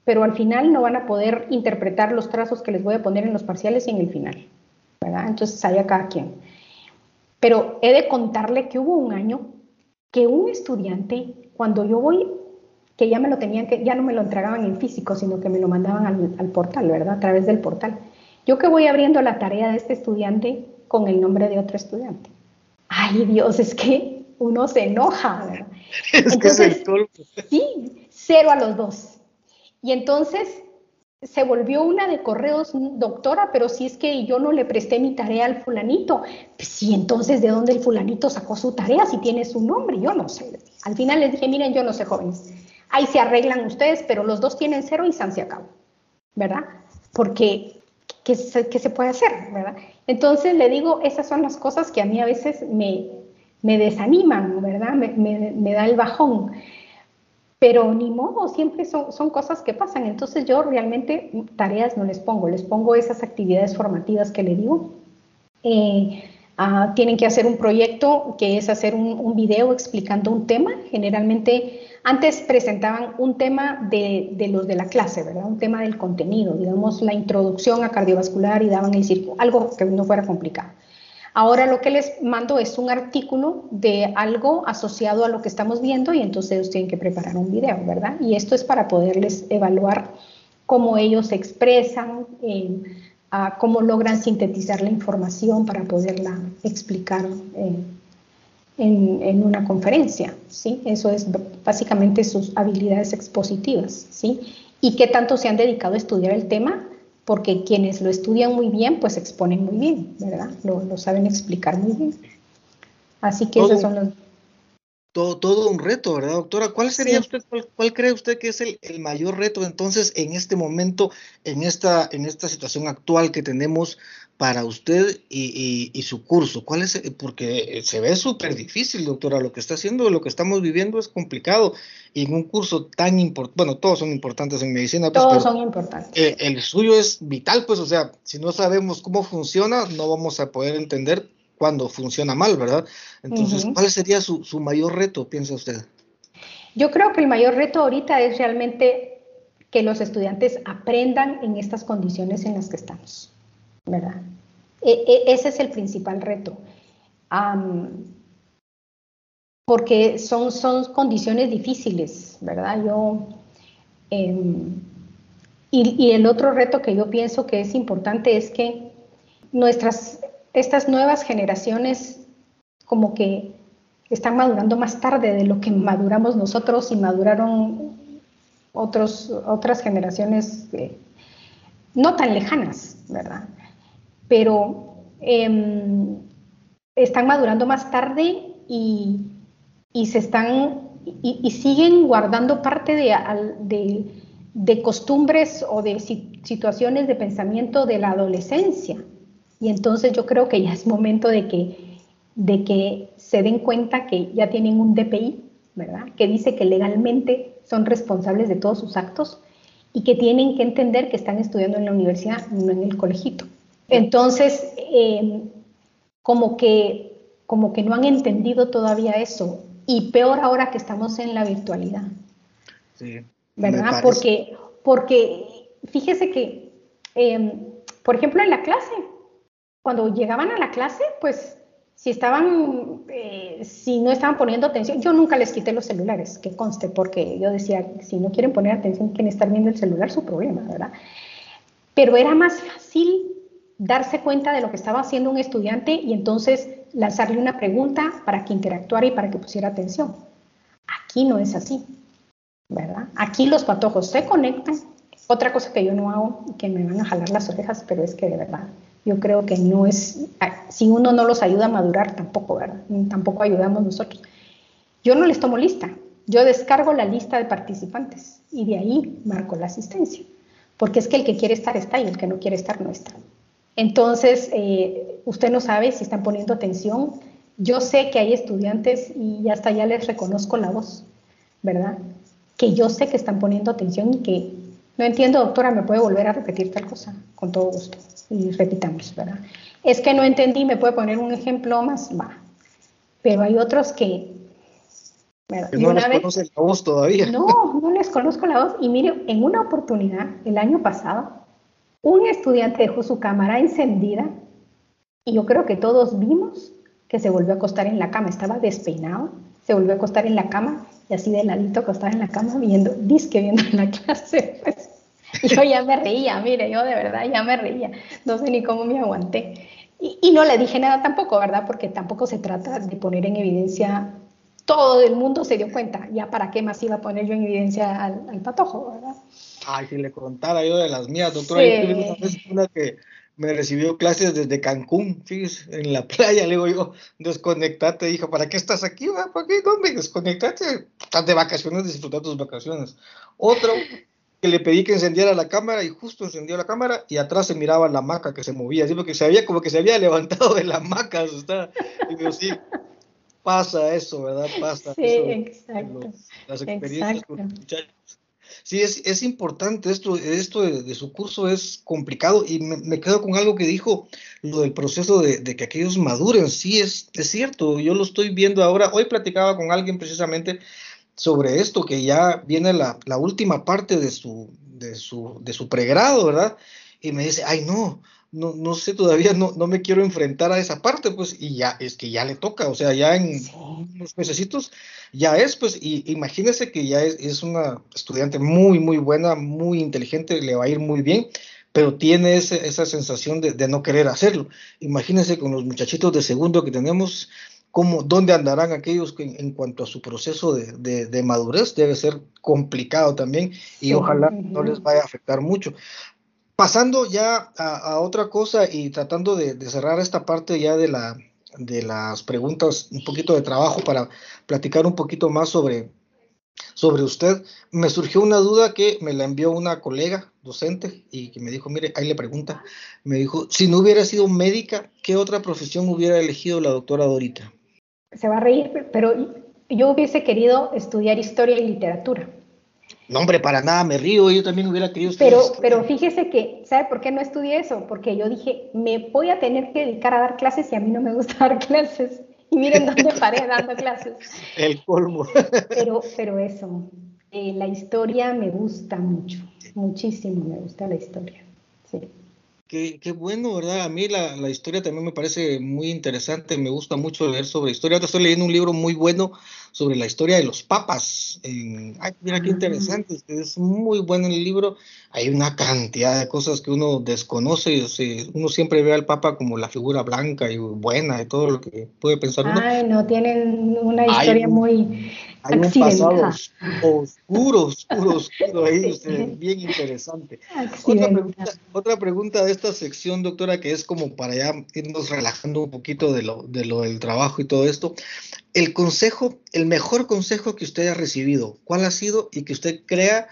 pero al final no van a poder interpretar los trazos que les voy a poner en los parciales y en el final, ¿verdad? Entonces, a cada quien. Pero he de contarle que hubo un año que un estudiante, cuando yo voy que ya me lo tenían que, ya no me lo entregaban en físico, sino que me lo mandaban al, portal, ¿verdad? A través del portal. Yo que voy abriendo la tarea de este estudiante con el nombre de otro estudiante. Ay, Dios, es que uno se enoja, ¿verdad? Es que es Sí, cero a los dos. Y entonces se volvió una de correos, doctora, pero si es que yo no le presté mi tarea al fulanito, pues sí, entonces, ¿de dónde el fulanito sacó su tarea si tiene su nombre? Yo no sé. Al final les dije, miren, yo no sé, jóvenes, ahí se arreglan ustedes, pero los dos tienen cero y se acabó, ¿verdad? Porque, ¿qué se, puede hacer, verdad? Entonces le digo, esas son las cosas que a mí a veces me, me desaniman, ¿verdad? Me, da el bajón. Pero ni modo, siempre son, cosas que pasan. Entonces yo realmente tareas no les pongo, les pongo esas actividades formativas que le digo. Eh, ah, tienen que hacer un proyecto que es hacer un video explicando un tema. Generalmente antes presentaban un tema de, los de la clase, ¿verdad? Un tema del contenido, digamos, la introducción a cardiovascular y daban el círculo, algo que no fuera complicado. Ahora lo que les mando es un artículo de algo asociado a lo que estamos viendo y entonces ellos tienen que preparar un video, ¿verdad? Y esto es para poderles evaluar cómo ellos se expresan, eh, cómo logran sintetizar la información para poderla explicar eh, en, una conferencia, ¿sí? Eso es básicamente sus habilidades expositivas, ¿sí? Y qué tanto se han dedicado a estudiar el tema, porque quienes lo estudian muy bien, pues exponen muy bien, ¿verdad? Lo, saben explicar muy bien. Así que esos son los... Todo, todo, un reto, ¿verdad, doctora? ¿Cuál sería usted, cuál, cree usted que es el, el, mayor reto entonces en este momento, en esta, en esta situación actual que tenemos para usted y, su curso? ¿Cuál es? Porque se ve súper difícil, doctora. Lo que está haciendo, lo que estamos viviendo es complicado. Y en un curso tan importante, bueno, todos son importantes en medicina. Pues, todos son importantes. Eh, el suyo es vital, pues, o sea, si no sabemos cómo funciona, no vamos a poder entender cuándo funciona mal, ¿verdad? Entonces, ¿cuál sería su, su mayor reto, piensa usted? Yo creo que el mayor reto ahorita es realmente que los estudiantes aprendan en estas condiciones en las que estamos. ¿verdad? E, e, ese es el principal reto. porque son, son condiciones difíciles, ¿verdad? Yo, em, y, y, el otro reto que yo pienso que es importante es que nuestras, estas nuevas generaciones como que están madurando más tarde de lo que maduramos nosotros y maduraron otros, otras generaciones eh, no tan lejanas, ¿verdad? Pero em, están madurando más tarde y, se están y, siguen guardando parte de, de, costumbres o de situaciones de pensamiento de la adolescencia. Y entonces yo creo que ya es momento de que, de que se den cuenta que ya tienen un DPI, ¿verdad? Que dice que legalmente son responsables de todos sus actos y que tienen que entender que están estudiando en la universidad, no en el colegito. Entonces, eh, como, que, como que no han entendido todavía eso, y peor ahora que estamos en la virtualidad. Sí, ¿Verdad? Porque, porque fíjese que, em, por ejemplo, en la clase, cuando llegaban a la clase, pues si estaban, eh, si no estaban poniendo atención, yo nunca les quité los celulares, que conste, porque yo decía, si no quieren poner atención, quieren estar viendo el celular, su problema, ¿verdad? Pero era más fácil darse cuenta de lo que estaba haciendo un estudiante y entonces lanzarle una pregunta para que interactuara y para que pusiera atención. Aquí no es así, ¿verdad? Aquí los patojos se conectan. Otra cosa que yo no hago que me van a jalar las orejas, pero es que de verdad yo creo que no es, si uno no los ayuda a madurar, tampoco, ¿verdad? Tampoco ayudamos nosotros. Yo no les tomo lista, yo descargo la lista de participantes y de ahí marco la asistencia, porque es que el que quiere estar está y el que no quiere estar no está. Entonces, eh, usted no sabe si están poniendo atención. Yo sé que hay estudiantes y hasta ya les reconozco la voz, ¿verdad? Que yo sé que están poniendo atención y que no entiendo, doctora, ¿me puede volver a repetir tal cosa? Con todo gusto. Y repitamos, ¿verdad? Es que no entendí, ¿me puede poner un ejemplo más? Va. Pero hay otros que... no les conocen la voz todavía. No, no les conozco la voz. Y mire, en una oportunidad, el año pasado, un estudiante dejó su cámara encendida y yo creo que todos vimos que se volvió a acostar en la cama. Estaba despeinado, se volvió a acostar en la cama y así de ladito acostada en la cama viendo, disque viendo la clase. Pues. Yo ya me reía, mire, yo de verdad ya me reía, no sé ni cómo me aguanté. Y, no le dije nada tampoco, ¿verdad? Porque tampoco se trata de poner en evidencia, todo el mundo se dio cuenta, ya para qué más iba a poner yo en evidencia al, patojo, ¿verdad? Ay, si le contara yo de las mías, doctora, sí. una que me recibió clases desde Cancún, fíjese, en la playa, le digo yo, desconectate, hija, ¿para qué estás aquí? ¿Para qué? ¿Dónde? Desconectate, estás de vacaciones, disfrutar tus vacaciones. Otro, que le pedí que encendiera la cámara y justo encendió la cámara y atrás se miraba la maca que se movía, así porque se había, como que se había levantado de la maca, y digo, sí, pasa eso, ¿verdad? Pasa sí, exacto. las experiencias con los muchachos. Sí, es, es importante esto, esto de, su curso es complicado y me, quedo con algo que dijo, lo del proceso de, que aquellos maduren, sí, es, es cierto, yo lo estoy viendo ahora, hoy platicaba con alguien precisamente sobre esto, que ya viene la, la última parte de su, de, su, de su pregrado, ¿verdad? Y me dice, ay no, no, no sé, todavía no, no me quiero enfrentar a esa parte, pues, y ya, es que ya le toca, o sea, ya en unos meses ya es, pues, y imagínese que ya es, una estudiante muy, muy buena, muy inteligente, le va a ir muy bien, pero tiene esa sensación de, no querer hacerlo. Imagínese con los muchachitos de segundo que tenemos, cómo, dónde andarán aquellos que en, cuanto a su proceso de, madurez debe ser complicado también y ojalá no les vaya a afectar mucho. Pasando ya a, otra cosa y tratando de, cerrar esta parte ya de, la, de las preguntas, un poquito de trabajo para platicar un poquito más sobre, sobre usted, me surgió una duda que me la envió una colega docente y que me dijo, mire, ahí le pregunta, me dijo, si no hubiera sido médica, ¿qué otra profesión hubiera elegido la doctora Dorita? Se va a reír, pero yo hubiese querido estudiar historia y literatura. No, hombre, para nada me río, yo también hubiera querido estudiar. Pero, pero fíjese que, ¿sabe por qué no estudié eso? Porque yo dije, me voy a tener que dedicar a dar clases y a mí no me gusta dar clases. Y miren dónde paré dando clases. El colmo. Pero, pero eso, eh, la historia me gusta mucho, muchísimo me gusta la historia. Sí. Qué, qué, bueno, ¿verdad? A mí la, la, historia también me parece muy interesante, me gusta mucho leer sobre historia. Ahora estoy leyendo un libro muy bueno sobre la historia de los papas. En, ay, mira qué interesante, es muy bueno el libro. Hay una cantidad de cosas que uno desconoce. O sea, uno siempre ve al papa como la figura blanca y buena de todo lo que puede pensar uno. Ay, no, tienen una historia muy hay un pasado oscuro, oscuro, oscuro ahí, bien interesante. Otra pregunta, otra pregunta, de esta sección, doctora, que es como para ya irnos relajando un poquito de lo, de lo del trabajo y todo esto. El consejo, el mejor consejo que usted ha recibido, ¿cuál ha sido y que usted crea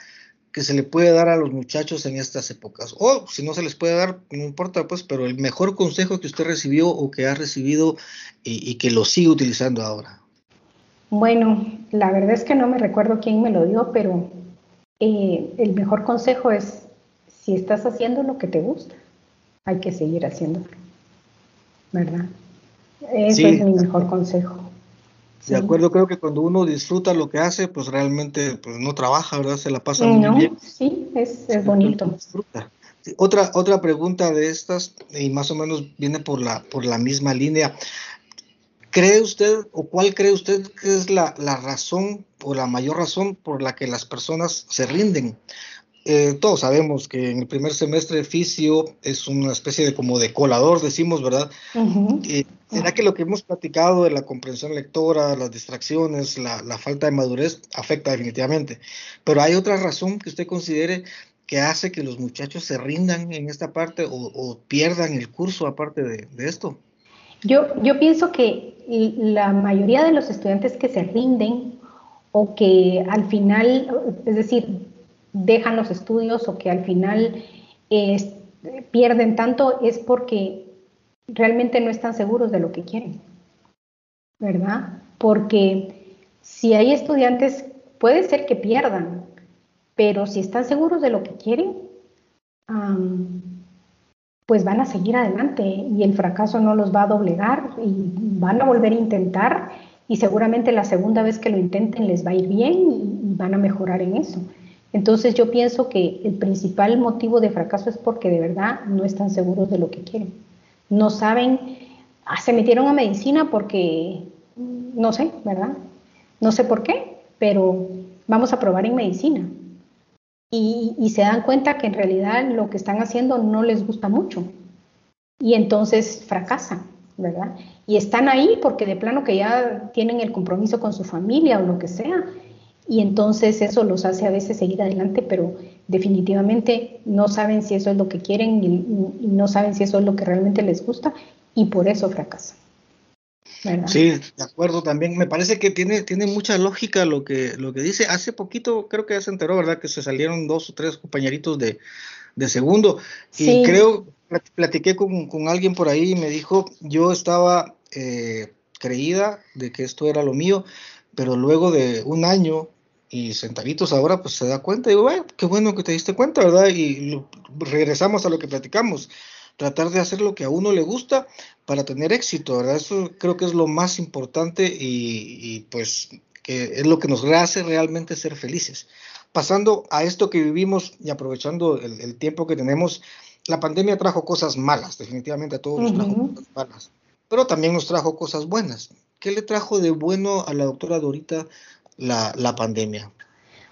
que se le puede dar a los muchachos en estas épocas? O si no se les puede dar, no importa, pues, pero el mejor consejo que usted recibió o que ha recibido y, y que lo sigue utilizando ahora. Bueno, la verdad es que no me recuerdo quién me lo dio, pero eh, el mejor consejo es, si estás haciendo lo que te gusta, hay que seguir haciéndolo, ¿verdad? Ese es mi mejor consejo. De acuerdo, creo que cuando uno disfruta lo que hace, pues realmente pues, no trabaja, ¿verdad? Se la pasa muy bien. Sí, es, es bonito. Disfruta. Otra, otra pregunta de estas, y más o menos viene por la, por la misma línea. ¿Cree usted o cuál cree usted que es la, razón o la mayor razón por la que las personas se rinden? Eh, todos sabemos que en el primer semestre fisio es una especie de como de colador, decimos, ¿verdad? Eh, ¿Será que lo que hemos platicado de la comprensión lectora, las distracciones, la, falta de madurez afecta definitivamente? Pero hay otra razón que usted considere que hace que los muchachos se rindan en esta parte o, pierdan el curso aparte de esto? Yo, yo pienso que la mayoría de los estudiantes que se rinden o que al final, es decir, dejan los estudios o que al final pierden tanto es porque realmente no están seguros de lo que quieren, ¿verdad? Porque si hay estudiantes, puede ser que pierdan, pero si están seguros de lo que quieren, pues van a seguir adelante y el fracaso no los va a doblegar y van a volver a intentar y seguramente la segunda vez que lo intenten les va a ir bien y, van a mejorar en eso. Entonces yo pienso que el principal motivo de fracaso es porque de verdad no están seguros de lo que quieren. No saben, ah, se metieron a medicina porque, no sé, ¿verdad? No sé por qué, pero vamos a probar en medicina y, se dan cuenta que en realidad lo que están haciendo no les gusta mucho y entonces fracasan, ¿verdad? Y están ahí porque de plano que ya tienen el compromiso con su familia o lo que sea y entonces eso los hace a veces seguir adelante, pero definitivamente no saben si eso es lo que quieren y no saben si eso es lo que realmente les gusta y por eso fracasan. Sí, de acuerdo también. Me parece que tiene, tiene mucha lógica lo que, lo que dice. Hace poquito creo que ya se enteró, ¿verdad? Que se salieron dos o tres compañeritos de, segundo. Y creo, platiqué con, alguien por ahí y me dijo, yo estaba eh, creída de que esto era lo mío, pero luego de un año y sentaditos ahora, pues se da cuenta. Y digo, qué bueno que te diste cuenta, ¿verdad? Y regresamos a lo que platicamos tratar de hacer lo que a uno le gusta para tener éxito, ¿verdad? Eso creo que es lo más importante y, pues que es lo que nos hace realmente ser felices. Pasando a esto que vivimos y aprovechando el, tiempo que tenemos, la pandemia trajo cosas malas, definitivamente a todos nos trajo cosas malas, pero también nos trajo cosas buenas. ¿Qué le trajo de bueno a la doctora Dorita la, la pandemia?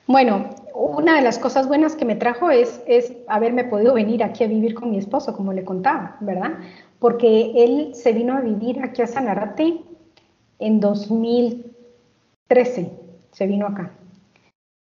Bueno, una de las cosas buenas que me trajo es, haberme podido venir aquí a vivir con mi esposo, como le contaba, ¿verdad? Porque él se vino a vivir aquí a Sanarate en 2013, se vino acá.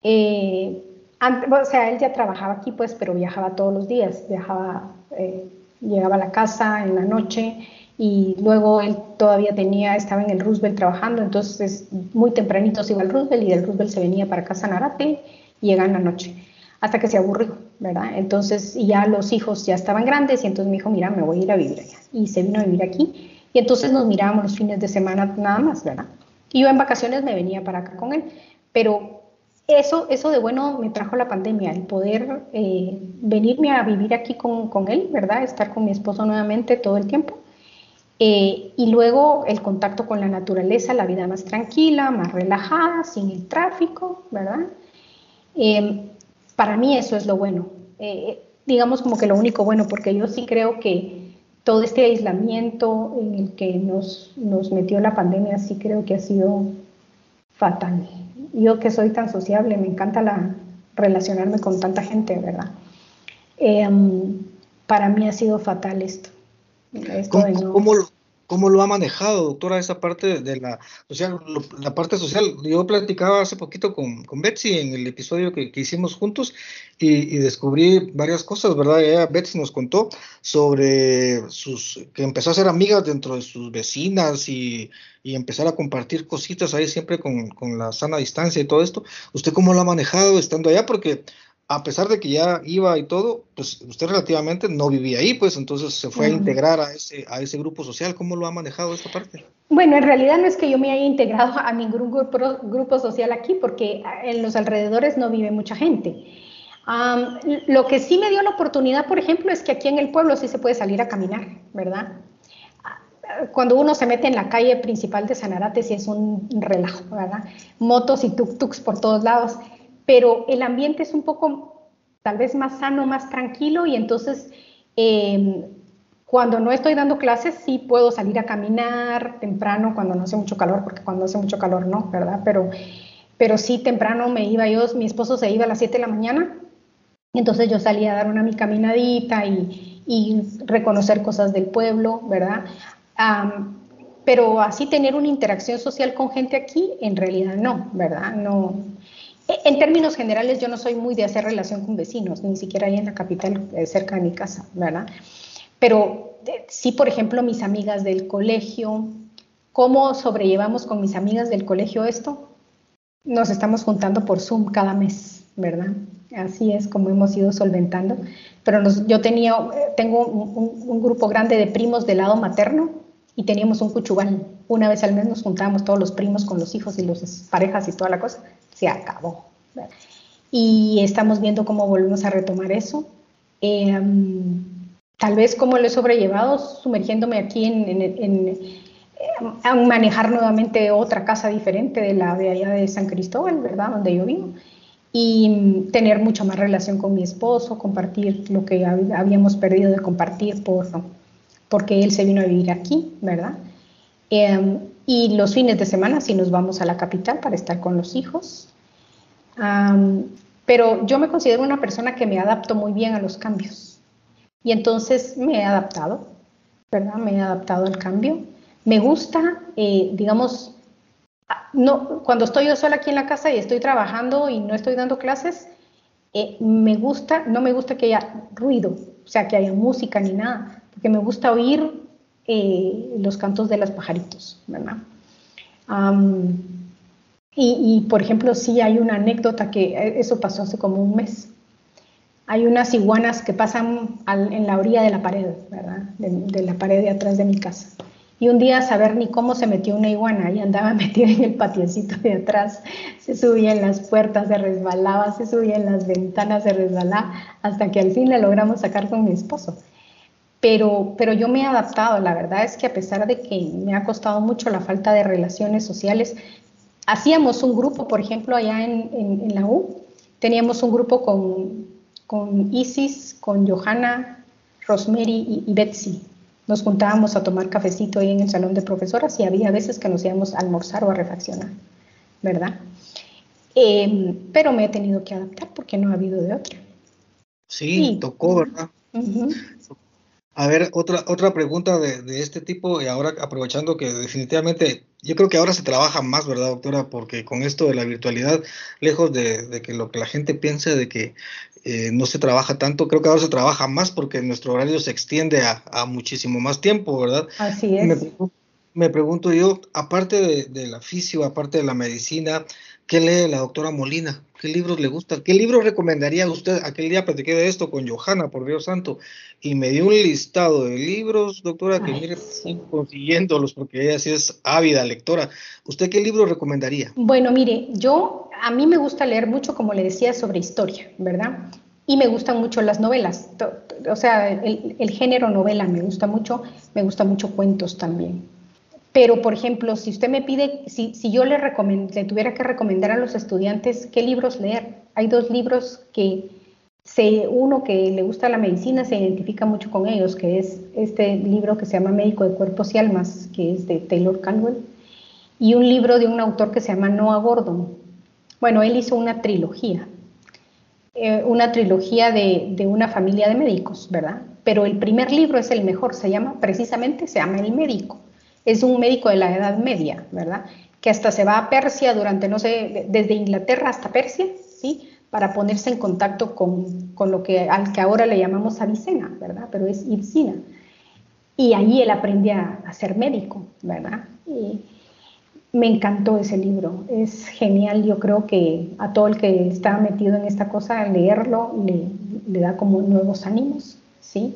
Eh, o sea, él ya trabajaba aquí, pues, pero viajaba todos los días, viajaba, eh, llegaba a la casa en la noche y luego él todavía tenía, estaba en el Roosevelt trabajando, entonces muy tempranito se iba al Roosevelt y del Roosevelt se venía para casa Narate y llegaba en la noche, hasta que se aburrió, ¿verdad? Entonces ya los hijos ya estaban grandes y entonces me dijo, mira, me voy a ir a vivir allá. Y se vino a vivir aquí y entonces nos mirábamos los fines de semana nada más, ¿verdad? Y yo en vacaciones me venía para acá con él, pero eso, eso de bueno me trajo la pandemia, el poder eh, venirme a vivir aquí con, con él, ¿verdad? Estar con mi esposo nuevamente todo el tiempo eh, y luego el contacto con la naturaleza, la vida más tranquila, más relajada, sin el tráfico, ¿verdad? Eh, para mí eso es lo bueno. Eh, digamos como que lo único bueno, porque yo sí creo que todo este aislamiento en el que nos, nos metió la pandemia, sí creo que ha sido fatal. Yo que soy tan sociable, me encanta la, relacionarme con tanta gente, ¿verdad? Para mí ha sido fatal esto. ¿Cómo, ¿Cómo lo ha manejado, doctora, esa parte de la social, la parte social? Yo platicaba hace poquito con, con Betsy en el episodio que, hicimos juntos y, descubrí varias cosas, ¿verdad? Ella, Betsy nos contó sobre sus, que empezó a ser amigas dentro de sus vecinas y, y empezar a compartir cositas ahí siempre con, con, la sana distancia y todo esto. ¿Usted cómo lo ha manejado estando allá? Porque a pesar de que ya iba y todo, pues usted relativamente no vivía ahí, pues entonces se fue a integrar a ese, a ese grupo social. ¿Cómo lo ha manejado esta parte? Bueno, en realidad no es que yo me haya integrado a ningún grupo, grupo social aquí, porque en los alrededores no vive mucha gente. lo que sí me dio la oportunidad, por ejemplo, es que aquí en el pueblo sí se puede salir a caminar, ¿verdad? Cuando uno se mete en la calle principal de Sanarate, sí es un relajo, ¿verdad? Motos y tuk-tuks por todos lados pero el ambiente es un poco tal vez más sano, más tranquilo y entonces em, cuando no estoy dando clases sí puedo salir a caminar temprano cuando no hace mucho calor, porque cuando hace mucho calor no, ¿verdad? Pero, pero sí temprano me iba yo, mi esposo se iba a las 7 de la mañana, entonces yo salía a dar una mi caminadita y reconocer cosas del pueblo, ¿verdad? pero así tener una interacción social con gente aquí, en realidad no, ¿verdad? No, en términos generales, yo no soy muy de hacer relación con vecinos, ni siquiera ahí en la capital, eh, cerca de mi casa, ¿verdad? Pero eh, sí, por ejemplo, mis amigas del colegio, ¿cómo sobrellevamos con mis amigas del colegio esto? Nos estamos juntando por Zoom cada mes, ¿verdad? Así es como hemos ido solventando. Pero yo tenía, eh, tengo un, grupo grande de primos del lado materno y teníamos un cuchubal. Una vez al mes nos juntábamos todos los primos con los hijos y las parejas y toda la cosa se acabó. Y estamos viendo cómo volvemos a retomar eso. Em, tal vez como lo he sobrellevado, sumergiéndome aquí en, manejar nuevamente otra casa diferente de la de allá de San Cristóbal, ¿verdad? Donde yo vivo. Y tener mucha más relación con mi esposo, compartir lo que habíamos perdido de compartir por, porque él se vino a vivir aquí, ¿verdad? Em, y los fines de semana sí nos vamos a la capital para estar con los hijos. pero yo me considero una persona que me adapto muy bien a los cambios. Y entonces me he adaptado, ¿verdad? Me he adaptado al cambio. Me gusta, eh, digamos, no, cuando estoy yo sola aquí en la casa y estoy trabajando y no estoy dando clases, eh, me gusta, no me gusta que haya ruido, o sea, que haya música ni nada, porque me gusta oír eh, los cantos de los pajaritos, ¿verdad? y, por ejemplo, sí hay una anécdota que eh, eso pasó hace como un mes. Hay unas iguanas que pasan en la orilla de la pared, ¿verdad? De, la pared de atrás de mi casa. Y un día, a saber ni cómo se metió una iguana, y andaba metida en el patiecito de atrás, se subía en las puertas, se resbalaba, se subía en las ventanas, se resbalaba, hasta que al fin la logramos sacar con mi esposo pero, pero yo me he adaptado. La verdad es que a pesar de que me ha costado mucho la falta de relaciones sociales, hacíamos un grupo, por ejemplo, allá en, en, la U, teníamos un grupo con, con Isis, con Johanna, Rosemary y, Betsy. Nos juntábamos a tomar cafecito ahí en el salón de profesoras y había veces que nos íbamos a almorzar o a refaccionar, ¿verdad? Em, pero me he tenido que adaptar porque no ha habido de otra. Sí, tocó, ¿verdad? A ver, otra, otra pregunta de, este tipo, y ahora aprovechando que definitivamente, yo creo que ahora se trabaja más, ¿verdad, doctora? Porque con esto de la virtualidad, lejos de, que lo que la gente piense de que eh, no se trabaja tanto, creo que ahora se trabaja más porque nuestro horario se extiende a, muchísimo más tiempo, ¿verdad? Así es. Me, pregunto yo, aparte de, del oficio, aparte de la medicina, ¿qué lee la doctora Molina? ¿Qué libros le gustan? ¿Qué libros recomendaría usted? Aquel día platiqué de esto con Johanna, por Dios santo, y me dio un listado de libros, doctora, que mire, consiguiéndolos, porque ella sí es ávida lectora. ¿Usted qué libro recomendaría? Bueno, mire, yo, a mí me gusta leer mucho, como le decía, sobre historia, ¿verdad? Y me gustan mucho las novelas, o sea, el, el género novela me gusta mucho, me gusta mucho cuentos también. Pero, por ejemplo, si usted me pide, si, yo le, le tuviera que recomendar a los estudiantes qué libros leer, hay dos libros que uno que le gusta la medicina se identifica mucho con ellos, que es este libro que se llama Médico de Cuerpos y Almas, que es de Taylor Caldwell, y un libro de un autor que se llama Noah Gordon. Bueno, él hizo una trilogía, eh, una trilogía de, de, una familia de médicos, ¿verdad? Pero el primer libro es el mejor, se llama, precisamente se llama El médico. Es un médico de la Edad Media, ¿verdad? Que hasta se va a Persia durante, no sé, desde Inglaterra hasta Persia, ¿sí? para ponerse en contacto con, con, lo que, al que ahora le llamamos Avicena, ¿verdad? Pero es Ibsina. Y ahí él aprende a, ser médico, ¿verdad? Y me encantó ese libro, es genial, yo creo que a todo el que está metido en esta cosa, leerlo le, le da como nuevos ánimos, ¿sí?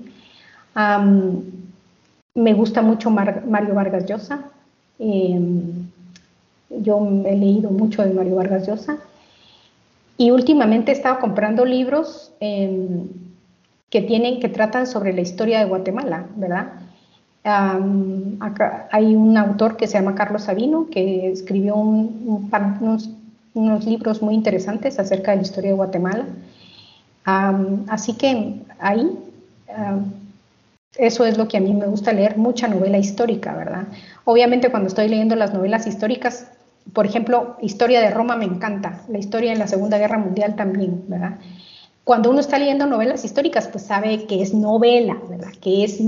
Me gusta mucho Mario Vargas Llosa, em, yo he leído mucho de Mario Vargas Llosa, y últimamente he estado comprando libros em, que tienen, que tratan sobre la historia de Guatemala, ¿verdad? acá hay un autor que se llama Carlos Sabino que escribió unos, libros muy interesantes acerca de la historia de Guatemala. así que ahí, eso es lo que a mí me gusta leer, mucha novela histórica, ¿verdad? Obviamente cuando estoy leyendo las novelas históricas por ejemplo, historia de Roma me encanta, la historia en la Segunda Guerra Mundial también, ¿verdad? Cuando uno está leyendo novelas históricas, pues sabe que es novela, ¿verdad? Que es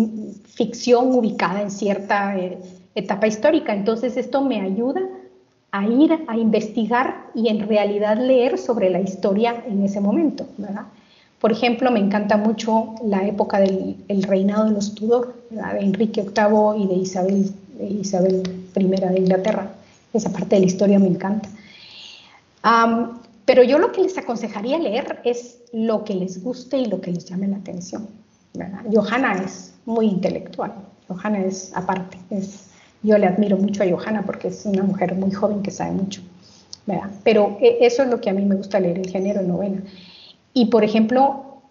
ficción ubicada en cierta eh, etapa histórica. Entonces esto me ayuda a ir a investigar y en realidad leer sobre la historia en ese momento, ¿verdad? Por ejemplo, me encanta mucho la época del reinado de los Tudor, de Enrique VIII y de Isabel, I de Inglaterra. Esa parte de la historia me encanta. pero yo lo que les aconsejaría leer es lo que les guste y lo que les llame la atención. Johanna es muy intelectual. Johanna es aparte. Es, yo le admiro mucho a Johanna porque es una mujer muy joven que sabe mucho. Pero e, eso es lo que a mí me gusta leer, el género de novela. Y por ejemplo,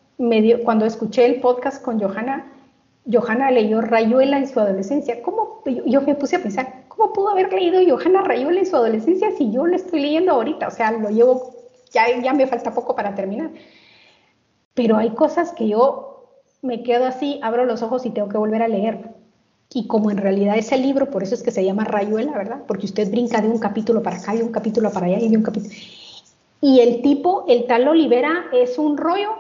cuando escuché el podcast con Johanna, Johanna leyó Rayuela en su adolescencia. ¿Cómo? yo me puse a pensar, ¿Cómo pudo haber leído Johanna Rayola en su adolescencia si yo lo estoy leyendo ahorita? O sea, lo llevo, ya, ya me falta poco para terminar. Pero hay cosas que yo me quedo así, abro los ojos y tengo que volver a leer. Y como en realidad ese libro, por eso es que se llama Rayuela, ¿verdad? Porque usted brinca de un capítulo para acá y un capítulo para allá y de un capítulo. Y el tipo, el tal Olivera, es un rollo.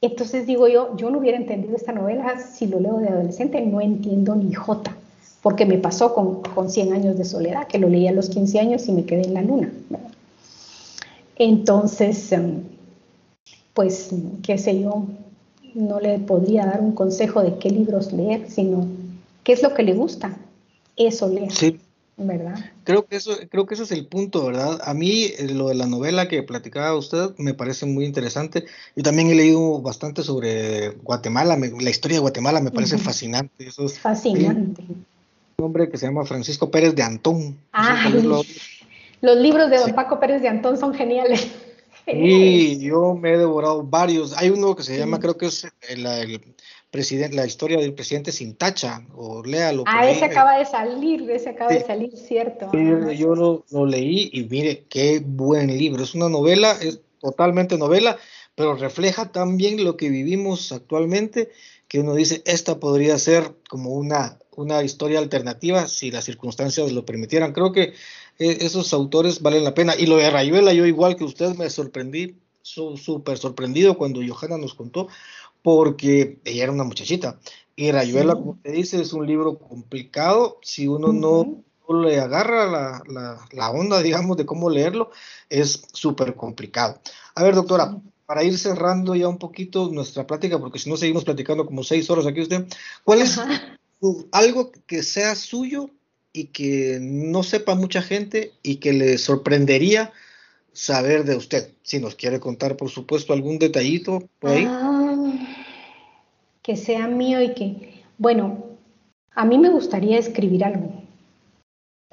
Entonces digo yo, yo no hubiera entendido esta novela si lo leo de adolescente, no entiendo ni jota porque me pasó con, con 100 años de soledad, que lo leí a los 15 años y me quedé en la luna. Entonces, em, pues, qué sé yo, no le podría dar un consejo de qué libros leer, sino qué es lo que le gusta, eso leer. Sí. ¿Verdad? Creo que eso, creo que ese es el punto, ¿verdad? A mí eh, lo de la novela que platicaba usted me parece muy interesante. Yo también he leído bastante sobre Guatemala, la historia de Guatemala me parece fascinante. Eso es fascinante un hombre que se llama Francisco Pérez de Antón. Ah, los libros de don Paco Pérez de Antón son geniales. Y yo me he devorado varios. Hay uno que se llama, creo que es el, presidente, la historia del presidente sin tacha, o léalo. Ah, ese acaba de salir, ese acaba de salir, cierto. yo lo, lo, leí y mire, qué buen libro. Es una novela, es totalmente novela, pero refleja también lo que vivimos actualmente, que uno dice, esta podría ser como una una historia alternativa si las circunstancias lo permitieran. Creo que eh, esos autores valen la pena. Y lo de Rayuela, yo igual que usted me sorprendí, súper sorprendido cuando Johanna nos contó, porque ella era una muchachita. Y Rayuela, como te dice, es un libro complicado. Si uno no, le agarra la, la, onda, digamos, de cómo leerlo, es súper complicado. A ver, doctora, para ir cerrando ya un poquito nuestra plática, porque si no seguimos platicando como seis horas aquí usted, ¿cuál es algo que sea suyo y que no sepa mucha gente y que le sorprendería saber de usted. Si nos quiere contar, por supuesto, algún detallito. Ah, que sea mío y que, bueno, a mí me gustaría escribir algo.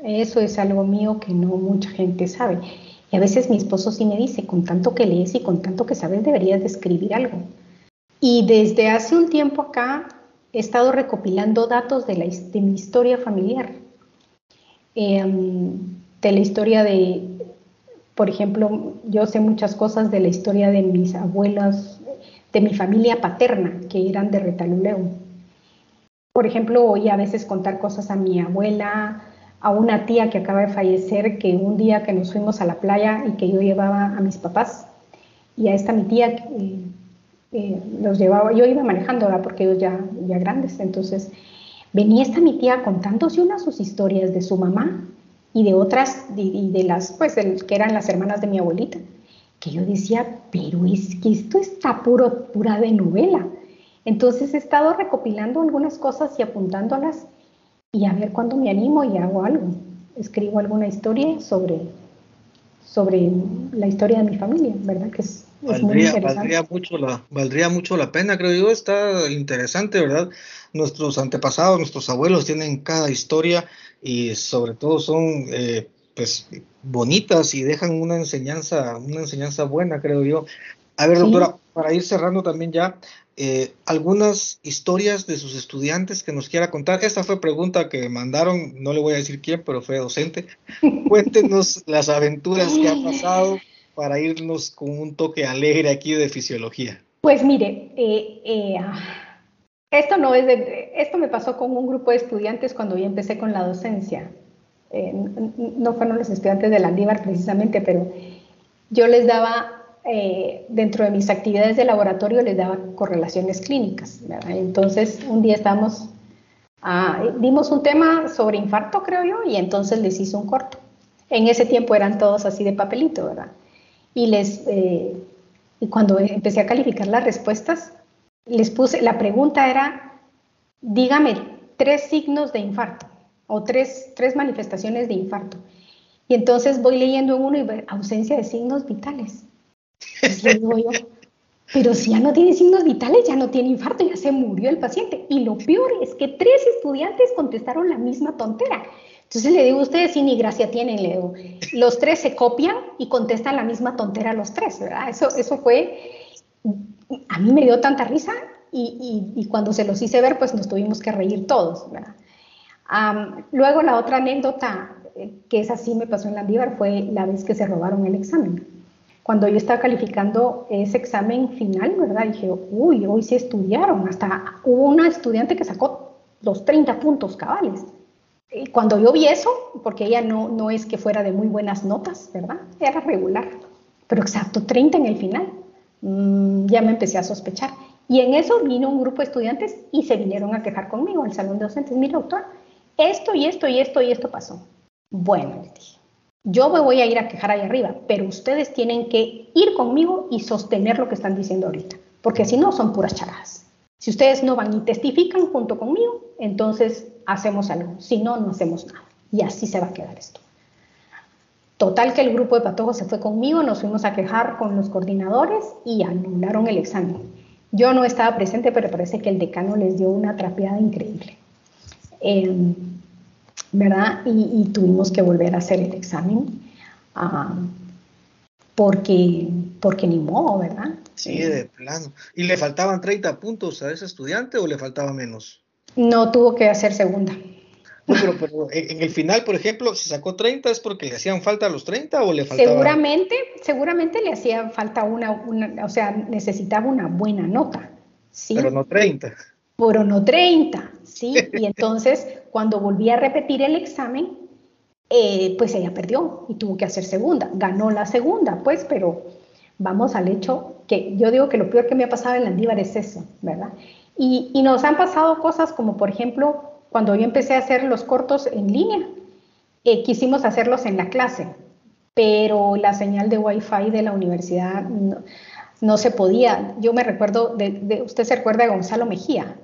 Eso es algo mío que no mucha gente sabe. Y a veces mi esposo sí me dice, con tanto que lees y con tanto que sabes, deberías de escribir algo. Y desde hace un tiempo acá he estado recopilando datos de, la, mi historia familiar, em, de la historia de, por ejemplo, yo sé muchas cosas de la historia de mis abuelas, de mi familia paterna, que eran de Retaluleu. Por ejemplo, oí a veces contar cosas a mi abuela, a una tía que acaba de fallecer, que un día que nos fuimos a la playa y que yo llevaba a mis papás, y a esta mi tía eh, eh, los llevaba, yo iba manejando, porque ellos ya, ya grandes, entonces venía esta mi tía contándose unas sus historias de su mamá y de otras, y de, las, pues, que eran las hermanas de mi abuelita, que yo decía, pero es que esto está puro, pura de novela. Entonces he estado recopilando algunas cosas y apuntándolas y a ver cuándo me animo y hago algo. Escribo alguna historia sobre, sobre la historia de mi familia, ¿verdad? Que es, valdría, valdría, mucho la, valdría mucho la pena, creo yo, está interesante, ¿verdad? Nuestros antepasados, nuestros abuelos tienen cada historia y sobre todo son eh, pues bonitas y dejan una enseñanza, una enseñanza buena, creo yo. A ver, doctora, para ir cerrando también ya, eh, algunas historias de sus estudiantes que nos quiera contar. Esta fue pregunta que mandaron, no le voy a decir quién, pero fue docente. Cuéntenos las aventuras que ha pasado para irnos con un toque alegre aquí de fisiología. Pues mire, eh, eh, esto no es de, esto me pasó con un grupo de estudiantes cuando yo empecé con la docencia. no fueron los estudiantes de Landívar precisamente, pero yo les daba eh, dentro de mis actividades de laboratorio les daba correlaciones clínicas. Entonces, un día estábamos, ah, dimos un tema sobre infarto, creo yo, y entonces les hice un corto. En ese tiempo eran todos así de papelito, ¿verdad? Y les, eh, y cuando empecé a calificar las respuestas, les puse, la pregunta era, dígame tres signos de infarto o tres, tres manifestaciones de infarto. Y entonces voy leyendo en uno y ausencia de signos vitales. Pues pero si ya no tiene signos vitales, ya no tiene infarto, ya se murió el paciente. Y lo peor es que tres estudiantes contestaron la misma tontera. Entonces le digo, ustedes sí ni gracia tienen, le digo. Los tres se copian y contestan la misma tontera los tres, ¿verdad? Eso, eso fue, a mí me dio tanta risa y, cuando se los hice ver, pues nos tuvimos que reír todos, luego la otra anécdota eh, que es así me pasó en Landívar fue la vez que se robaron el examen cuando yo estaba calificando ese examen final, ¿verdad? Dije, uy, hoy sí estudiaron. Hasta hubo una estudiante que sacó los 30 puntos cabales. Y cuando yo vi eso, porque ella no, no es que fuera de muy buenas notas, ¿verdad? Era regular. Pero exacto, 30 en el final. Mm, ya me empecé a sospechar. Y en eso vino un grupo de estudiantes y se vinieron a quejar conmigo al salón de docentes. Mira, doctor, esto y esto y esto y esto pasó. Bueno, les dije, yo me voy a ir a quejar ahí arriba, pero ustedes tienen que ir conmigo y sostener lo que están diciendo ahorita, porque si no son puras charadas. Si ustedes no van y testifican junto conmigo, entonces hacemos algo. Si no, no hacemos nada. Y así se va a quedar esto. Total que el grupo de patojos se fue conmigo, nos fuimos a quejar con los coordinadores y anularon el examen. Yo no estaba presente, pero parece que el decano les dio una trapeada increíble. Em, ¿verdad? Y, tuvimos que volver a hacer el examen ah, porque, porque ni modo, ¿verdad? Sí, de plano. ¿Y le faltaban 30 puntos a ese estudiante o le faltaba menos? No, tuvo que hacer segunda. No, pero, en el final, por ejemplo, si sacó 30 es porque le hacían falta los 30 o le faltaba. Seguramente, seguramente le hacía falta una, una o sea, necesitaba una buena nota. ¿sí? Pero no 30 pero no 30, ¿sí? Y entonces, cuando volví a repetir el examen, eh, pues ella perdió y tuvo que hacer segunda. Ganó la segunda, pues, pero vamos al hecho que yo digo que lo peor que me ha pasado en Landívar es eso, ¿verdad? Y, y nos han pasado cosas como, por ejemplo, cuando yo empecé a hacer los cortos en línea, eh, quisimos hacerlos en la clase, pero la señal de Wi-Fi de la universidad no, no se podía. Yo me recuerdo, de, usted se recuerda de Gonzalo Mejía,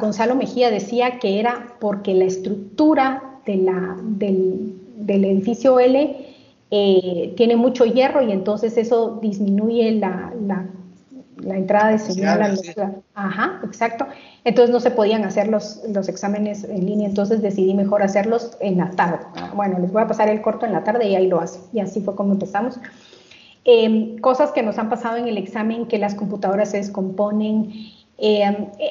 Gonzalo Mejía decía que era porque la estructura de la, del, edificio L eh, tiene mucho hierro y entonces eso disminuye la, entrada de señal a los... Ajá, exacto. Entonces no se podían hacer los, los exámenes en línea, entonces decidí mejor hacerlos en la tarde. Bueno, les voy a pasar el corto en la tarde y ahí lo hace. Y así fue como empezamos. Em, cosas que nos han pasado en el examen, que las computadoras se descomponen, eh,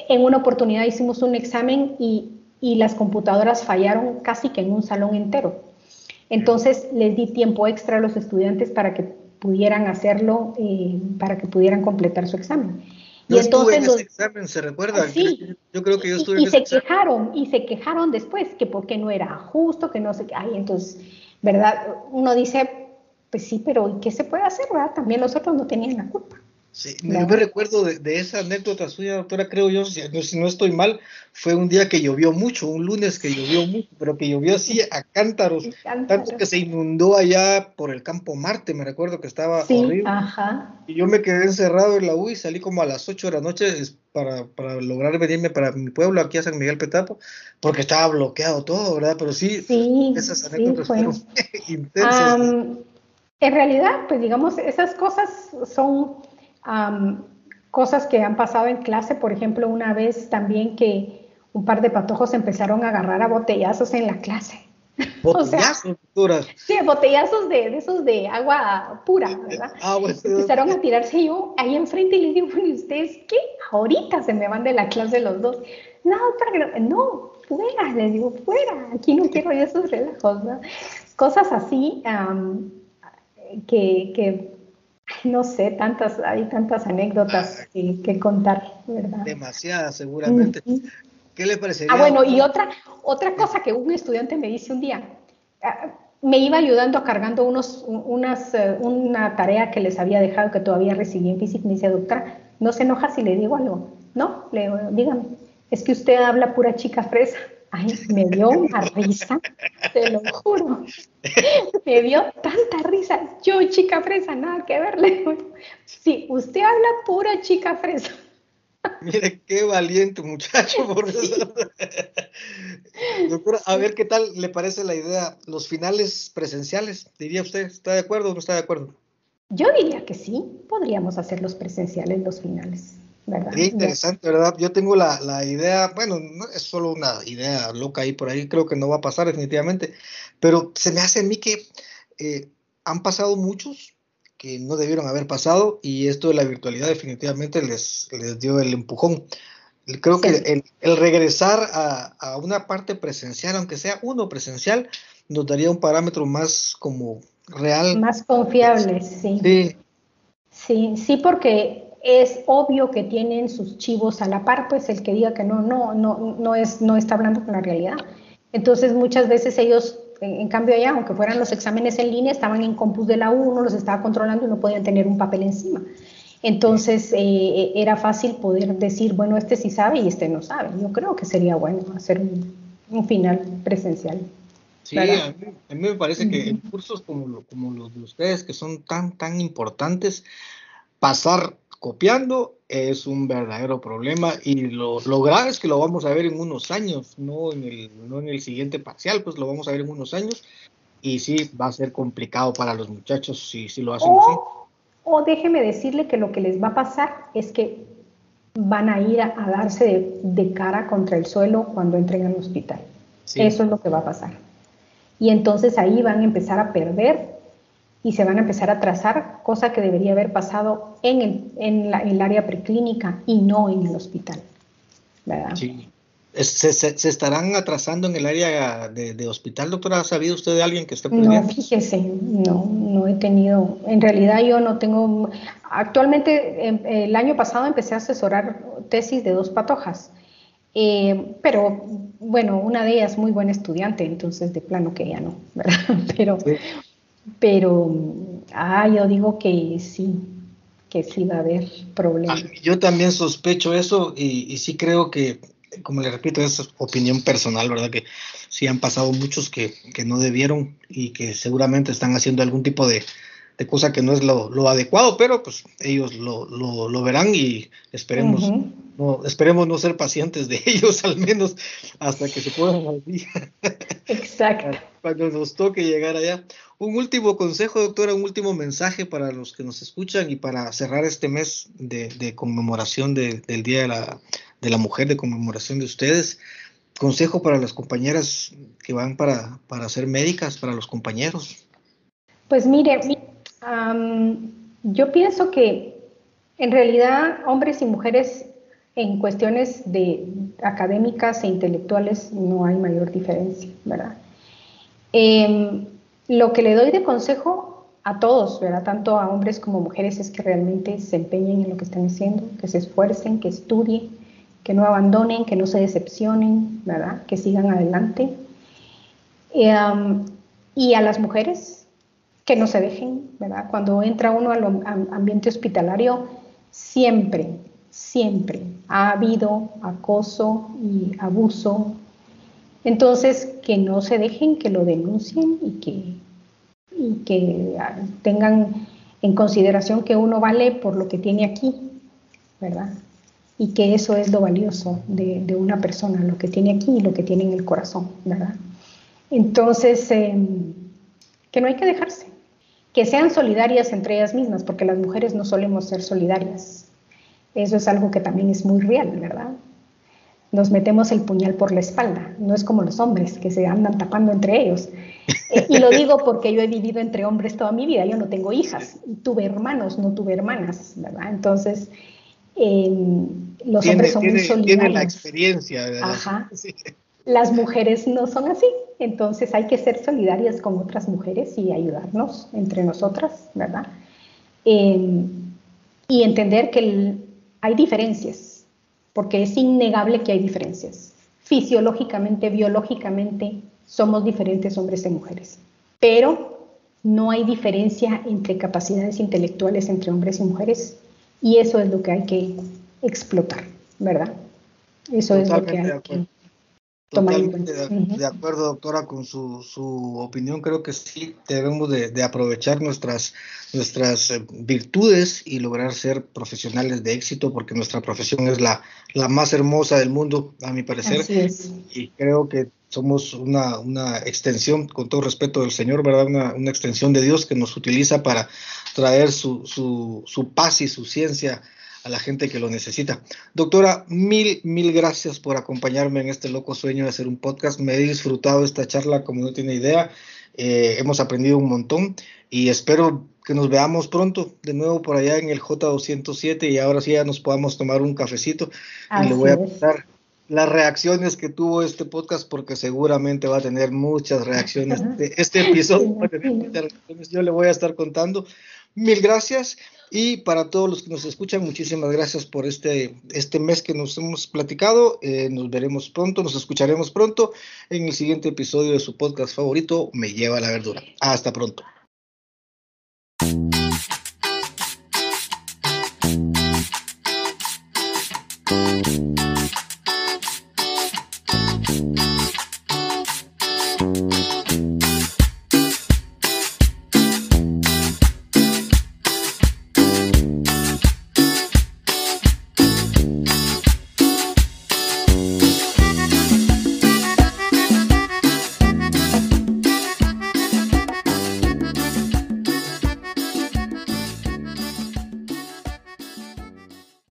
en una oportunidad hicimos un examen y, las computadoras fallaron casi que en un salón entero. Entonces les di tiempo extra a los estudiantes para que pudieran hacerlo, eh, para que pudieran completar su examen. y entonces en ese examen, ¿se recuerda? Sí. Yo creo que yo estuve y, en ese se quejaron, y se quejaron después, que porque no era justo, que no sé qué. Ay, entonces, ¿verdad? Uno dice, pues sí, pero ¿qué se puede hacer, verdad? También los otros no tenían la culpa. Sí, yo me recuerdo de, esa anécdota suya, doctora, creo yo, si no, estoy mal, fue un día que llovió mucho, un lunes que llovió mucho, pero que llovió así a cántaros, tanto que se inundó allá por el campo Marte, me recuerdo que estaba horrible. Ajá. Y yo me quedé encerrado en la U y salí como a las 8 de la noche para, para lograr venirme para mi pueblo, aquí a San Miguel Petapo, porque estaba bloqueado todo, ¿verdad? Pero sí, esas anécdotas fueron intensas. en realidad, pues digamos, esas cosas son cosas que han pasado en clase, por ejemplo, una vez también que un par de patojos empezaron a agarrar a botellazos en la clase. Botellazos, Sí, botellazos de, esos de agua pura, ¿verdad? Empezaron a tirarse yo ahí enfrente y les digo, bueno, ¿ustedes qué? Ahorita se me van de la clase los dos. No, no, fuera, les digo, fuera, aquí no quiero esos relajos, ¿no? Cosas así que, que no sé, tantas, hay tantas anécdotas ah, que, contar, ¿verdad? Demasiadas, seguramente. ¿Qué le parecería? Ah, bueno, y otra, otra cosa que un estudiante me dice un día, ah, me iba ayudando cargando unos, unas, eh, una tarea que les había dejado que todavía recibí en física. Me dice, doctora, ¿no se enoja si le digo algo? No, le digo, dígame, es que usted habla pura chica fresa. Ay, me dio una risa, te lo juro. Me dio tanta risa. Yo, chica fresa, nada que verle. Sí, usted habla pura chica fresa. Mire, qué valiente muchacho. Por eso. Doctora, a ver qué tal le parece la idea, los finales presenciales, diría usted, ¿está de acuerdo o no está de acuerdo? Yo diría que sí, podríamos hacer los presenciales, los finales. ¿Verdad? interesante, ¿verdad? Yo tengo la, la, idea, bueno, no es solo una idea loca ahí por ahí, creo que no va a pasar definitivamente, pero se me hace a mí que eh, han pasado muchos que no debieron haber pasado y esto de la virtualidad definitivamente les, les dio el empujón. Creo que el, el regresar a, a, una parte presencial, aunque sea uno presencial, nos daría un parámetro más como real. Más confiable, sí. Sí, sí, sí porque es obvio que tienen sus chivos a la par, pues el que diga que no, no, no, no, es, no está hablando con la realidad. Entonces muchas veces ellos, en, cambio allá, aunque fueran los exámenes en línea, estaban en compus de la U, los estaba controlando y no podían tener un papel encima. Entonces eh, era fácil poder decir, bueno, este sí sabe y este no sabe. Yo creo que sería bueno hacer un, final presencial. Sí, a mí, me parece que en cursos como, como los de ustedes, que son tan, tan importantes, pasar copiando es un verdadero problema y lo, lo, grave es que lo vamos a ver en unos años, no en, el, no en el siguiente parcial, pues lo vamos a ver en unos años y sí va a ser complicado para los muchachos si, si lo hacen o, así. O déjeme decirle que lo que les va a pasar es que van a ir a, darse de, de, cara contra el suelo cuando entren al hospital. Eso es lo que va a pasar. Y entonces ahí van a empezar a perder y se van a empezar a trazar, cosa que debería haber pasado en el, en la, el área preclínica y no en el hospital. ¿verdad? Sí. ¿Se, se, estarán atrasando en el área de, hospital, doctora? ¿Ha sabido usted de alguien que esté No, fíjese, no, no he tenido, en realidad yo no tengo, actualmente em, el año pasado empecé a asesorar tesis de dos patojas, eh, pero bueno, una de ellas muy buena estudiante, entonces de plano que ya no, ¿verdad? Pero, pero, ah, yo digo que sí, que sí va a haber problemas. Ah, yo también sospecho eso y, sí creo que, como le repito, es opinión personal, ¿verdad? Que sí han pasado muchos que, que no debieron y que seguramente están haciendo algún tipo de, de cosa que no es lo, lo adecuado, pero pues ellos lo, lo, lo verán y esperemos, no, esperemos no ser pacientes de ellos al menos hasta que se puedan al día. Exacto. Cuando nos toque llegar allá. Un último consejo, doctora, un último mensaje para los que nos escuchan y para cerrar este mes de, de conmemoración de, del Día de la, de la Mujer, de conmemoración de ustedes. Consejo para las compañeras que van para, para ser médicas, para los compañeros. Pues mire, yo pienso que en realidad hombres y mujeres en cuestiones de académicas e intelectuales no hay mayor diferencia, ¿verdad? Em, lo que le doy de consejo a todos, ¿verdad? Tanto a hombres como mujeres, es que realmente se empeñen en lo que están haciendo, que se esfuercen, que estudien, que no abandonen, que no se decepcionen, ¿verdad? Que sigan adelante. Um, y a las mujeres, que no se dejen, ¿verdad? Cuando entra uno al ambiente hospitalario, siempre, siempre ha habido acoso y abuso. Entonces, que no se dejen, que lo denuncien y que, y que tengan en consideración que uno vale por lo que tiene aquí, ¿verdad? Y que eso es lo valioso de, una persona, lo que tiene aquí y lo que tiene en el corazón, ¿verdad? Entonces, em, que no hay que dejarse, que sean solidarias entre ellas mismas, porque las mujeres no solemos ser solidarias. Eso es algo que también es muy real, ¿verdad? Nos metemos el puñal por la espalda, no es como los hombres que se andan tapando entre ellos. Eh, y lo digo porque yo he vivido entre hombres toda mi vida, yo no tengo hijas, tuve hermanos, no tuve hermanas, ¿verdad? Entonces, em, los hombres son muy solidarios. Tiene la experiencia, ¿verdad? Ajá. Las mujeres no son así, entonces hay que ser solidarias con otras mujeres y ayudarnos entre nosotras, ¿verdad? Em, y entender que hay diferencias, porque es innegable que hay diferencias. Fisiológicamente, biológicamente, somos diferentes hombres y mujeres, pero no hay diferencia entre capacidades intelectuales entre hombres y mujeres y eso es lo que hay que explotar, ¿verdad? Eso es lo que hay que Totalmente de, acuerdo, doctora, con su, su, opinión. Creo que sí debemos de, aprovechar nuestras, nuestras eh, virtudes y lograr ser profesionales de éxito, porque nuestra profesión es la, la más hermosa del mundo, a mi parecer. Y creo que somos una, una, extensión, con todo respeto del Señor, ¿verdad? Una, una extensión de Dios que nos utiliza para traer su, su, su paz y su ciencia a la gente que lo necesita. Doctora, mil, mil gracias por acompañarme en este loco sueño de hacer un podcast. Me he disfrutado esta charla como no tiene idea. Eh, hemos aprendido un montón y espero que nos veamos pronto de nuevo por allá en el J207 y ahora sí ya nos podamos tomar un cafecito y le voy a contar las reacciones que tuvo este podcast porque seguramente va a tener muchas reacciones. Este episodio Yo le voy a estar contando. Mil gracias y para todos los que nos escuchan, muchísimas gracias por este, este mes que nos hemos platicado. Eh, nos veremos pronto, nos escucharemos pronto en el siguiente episodio de su podcast favorito, Me lleva la verdura. Hasta pronto.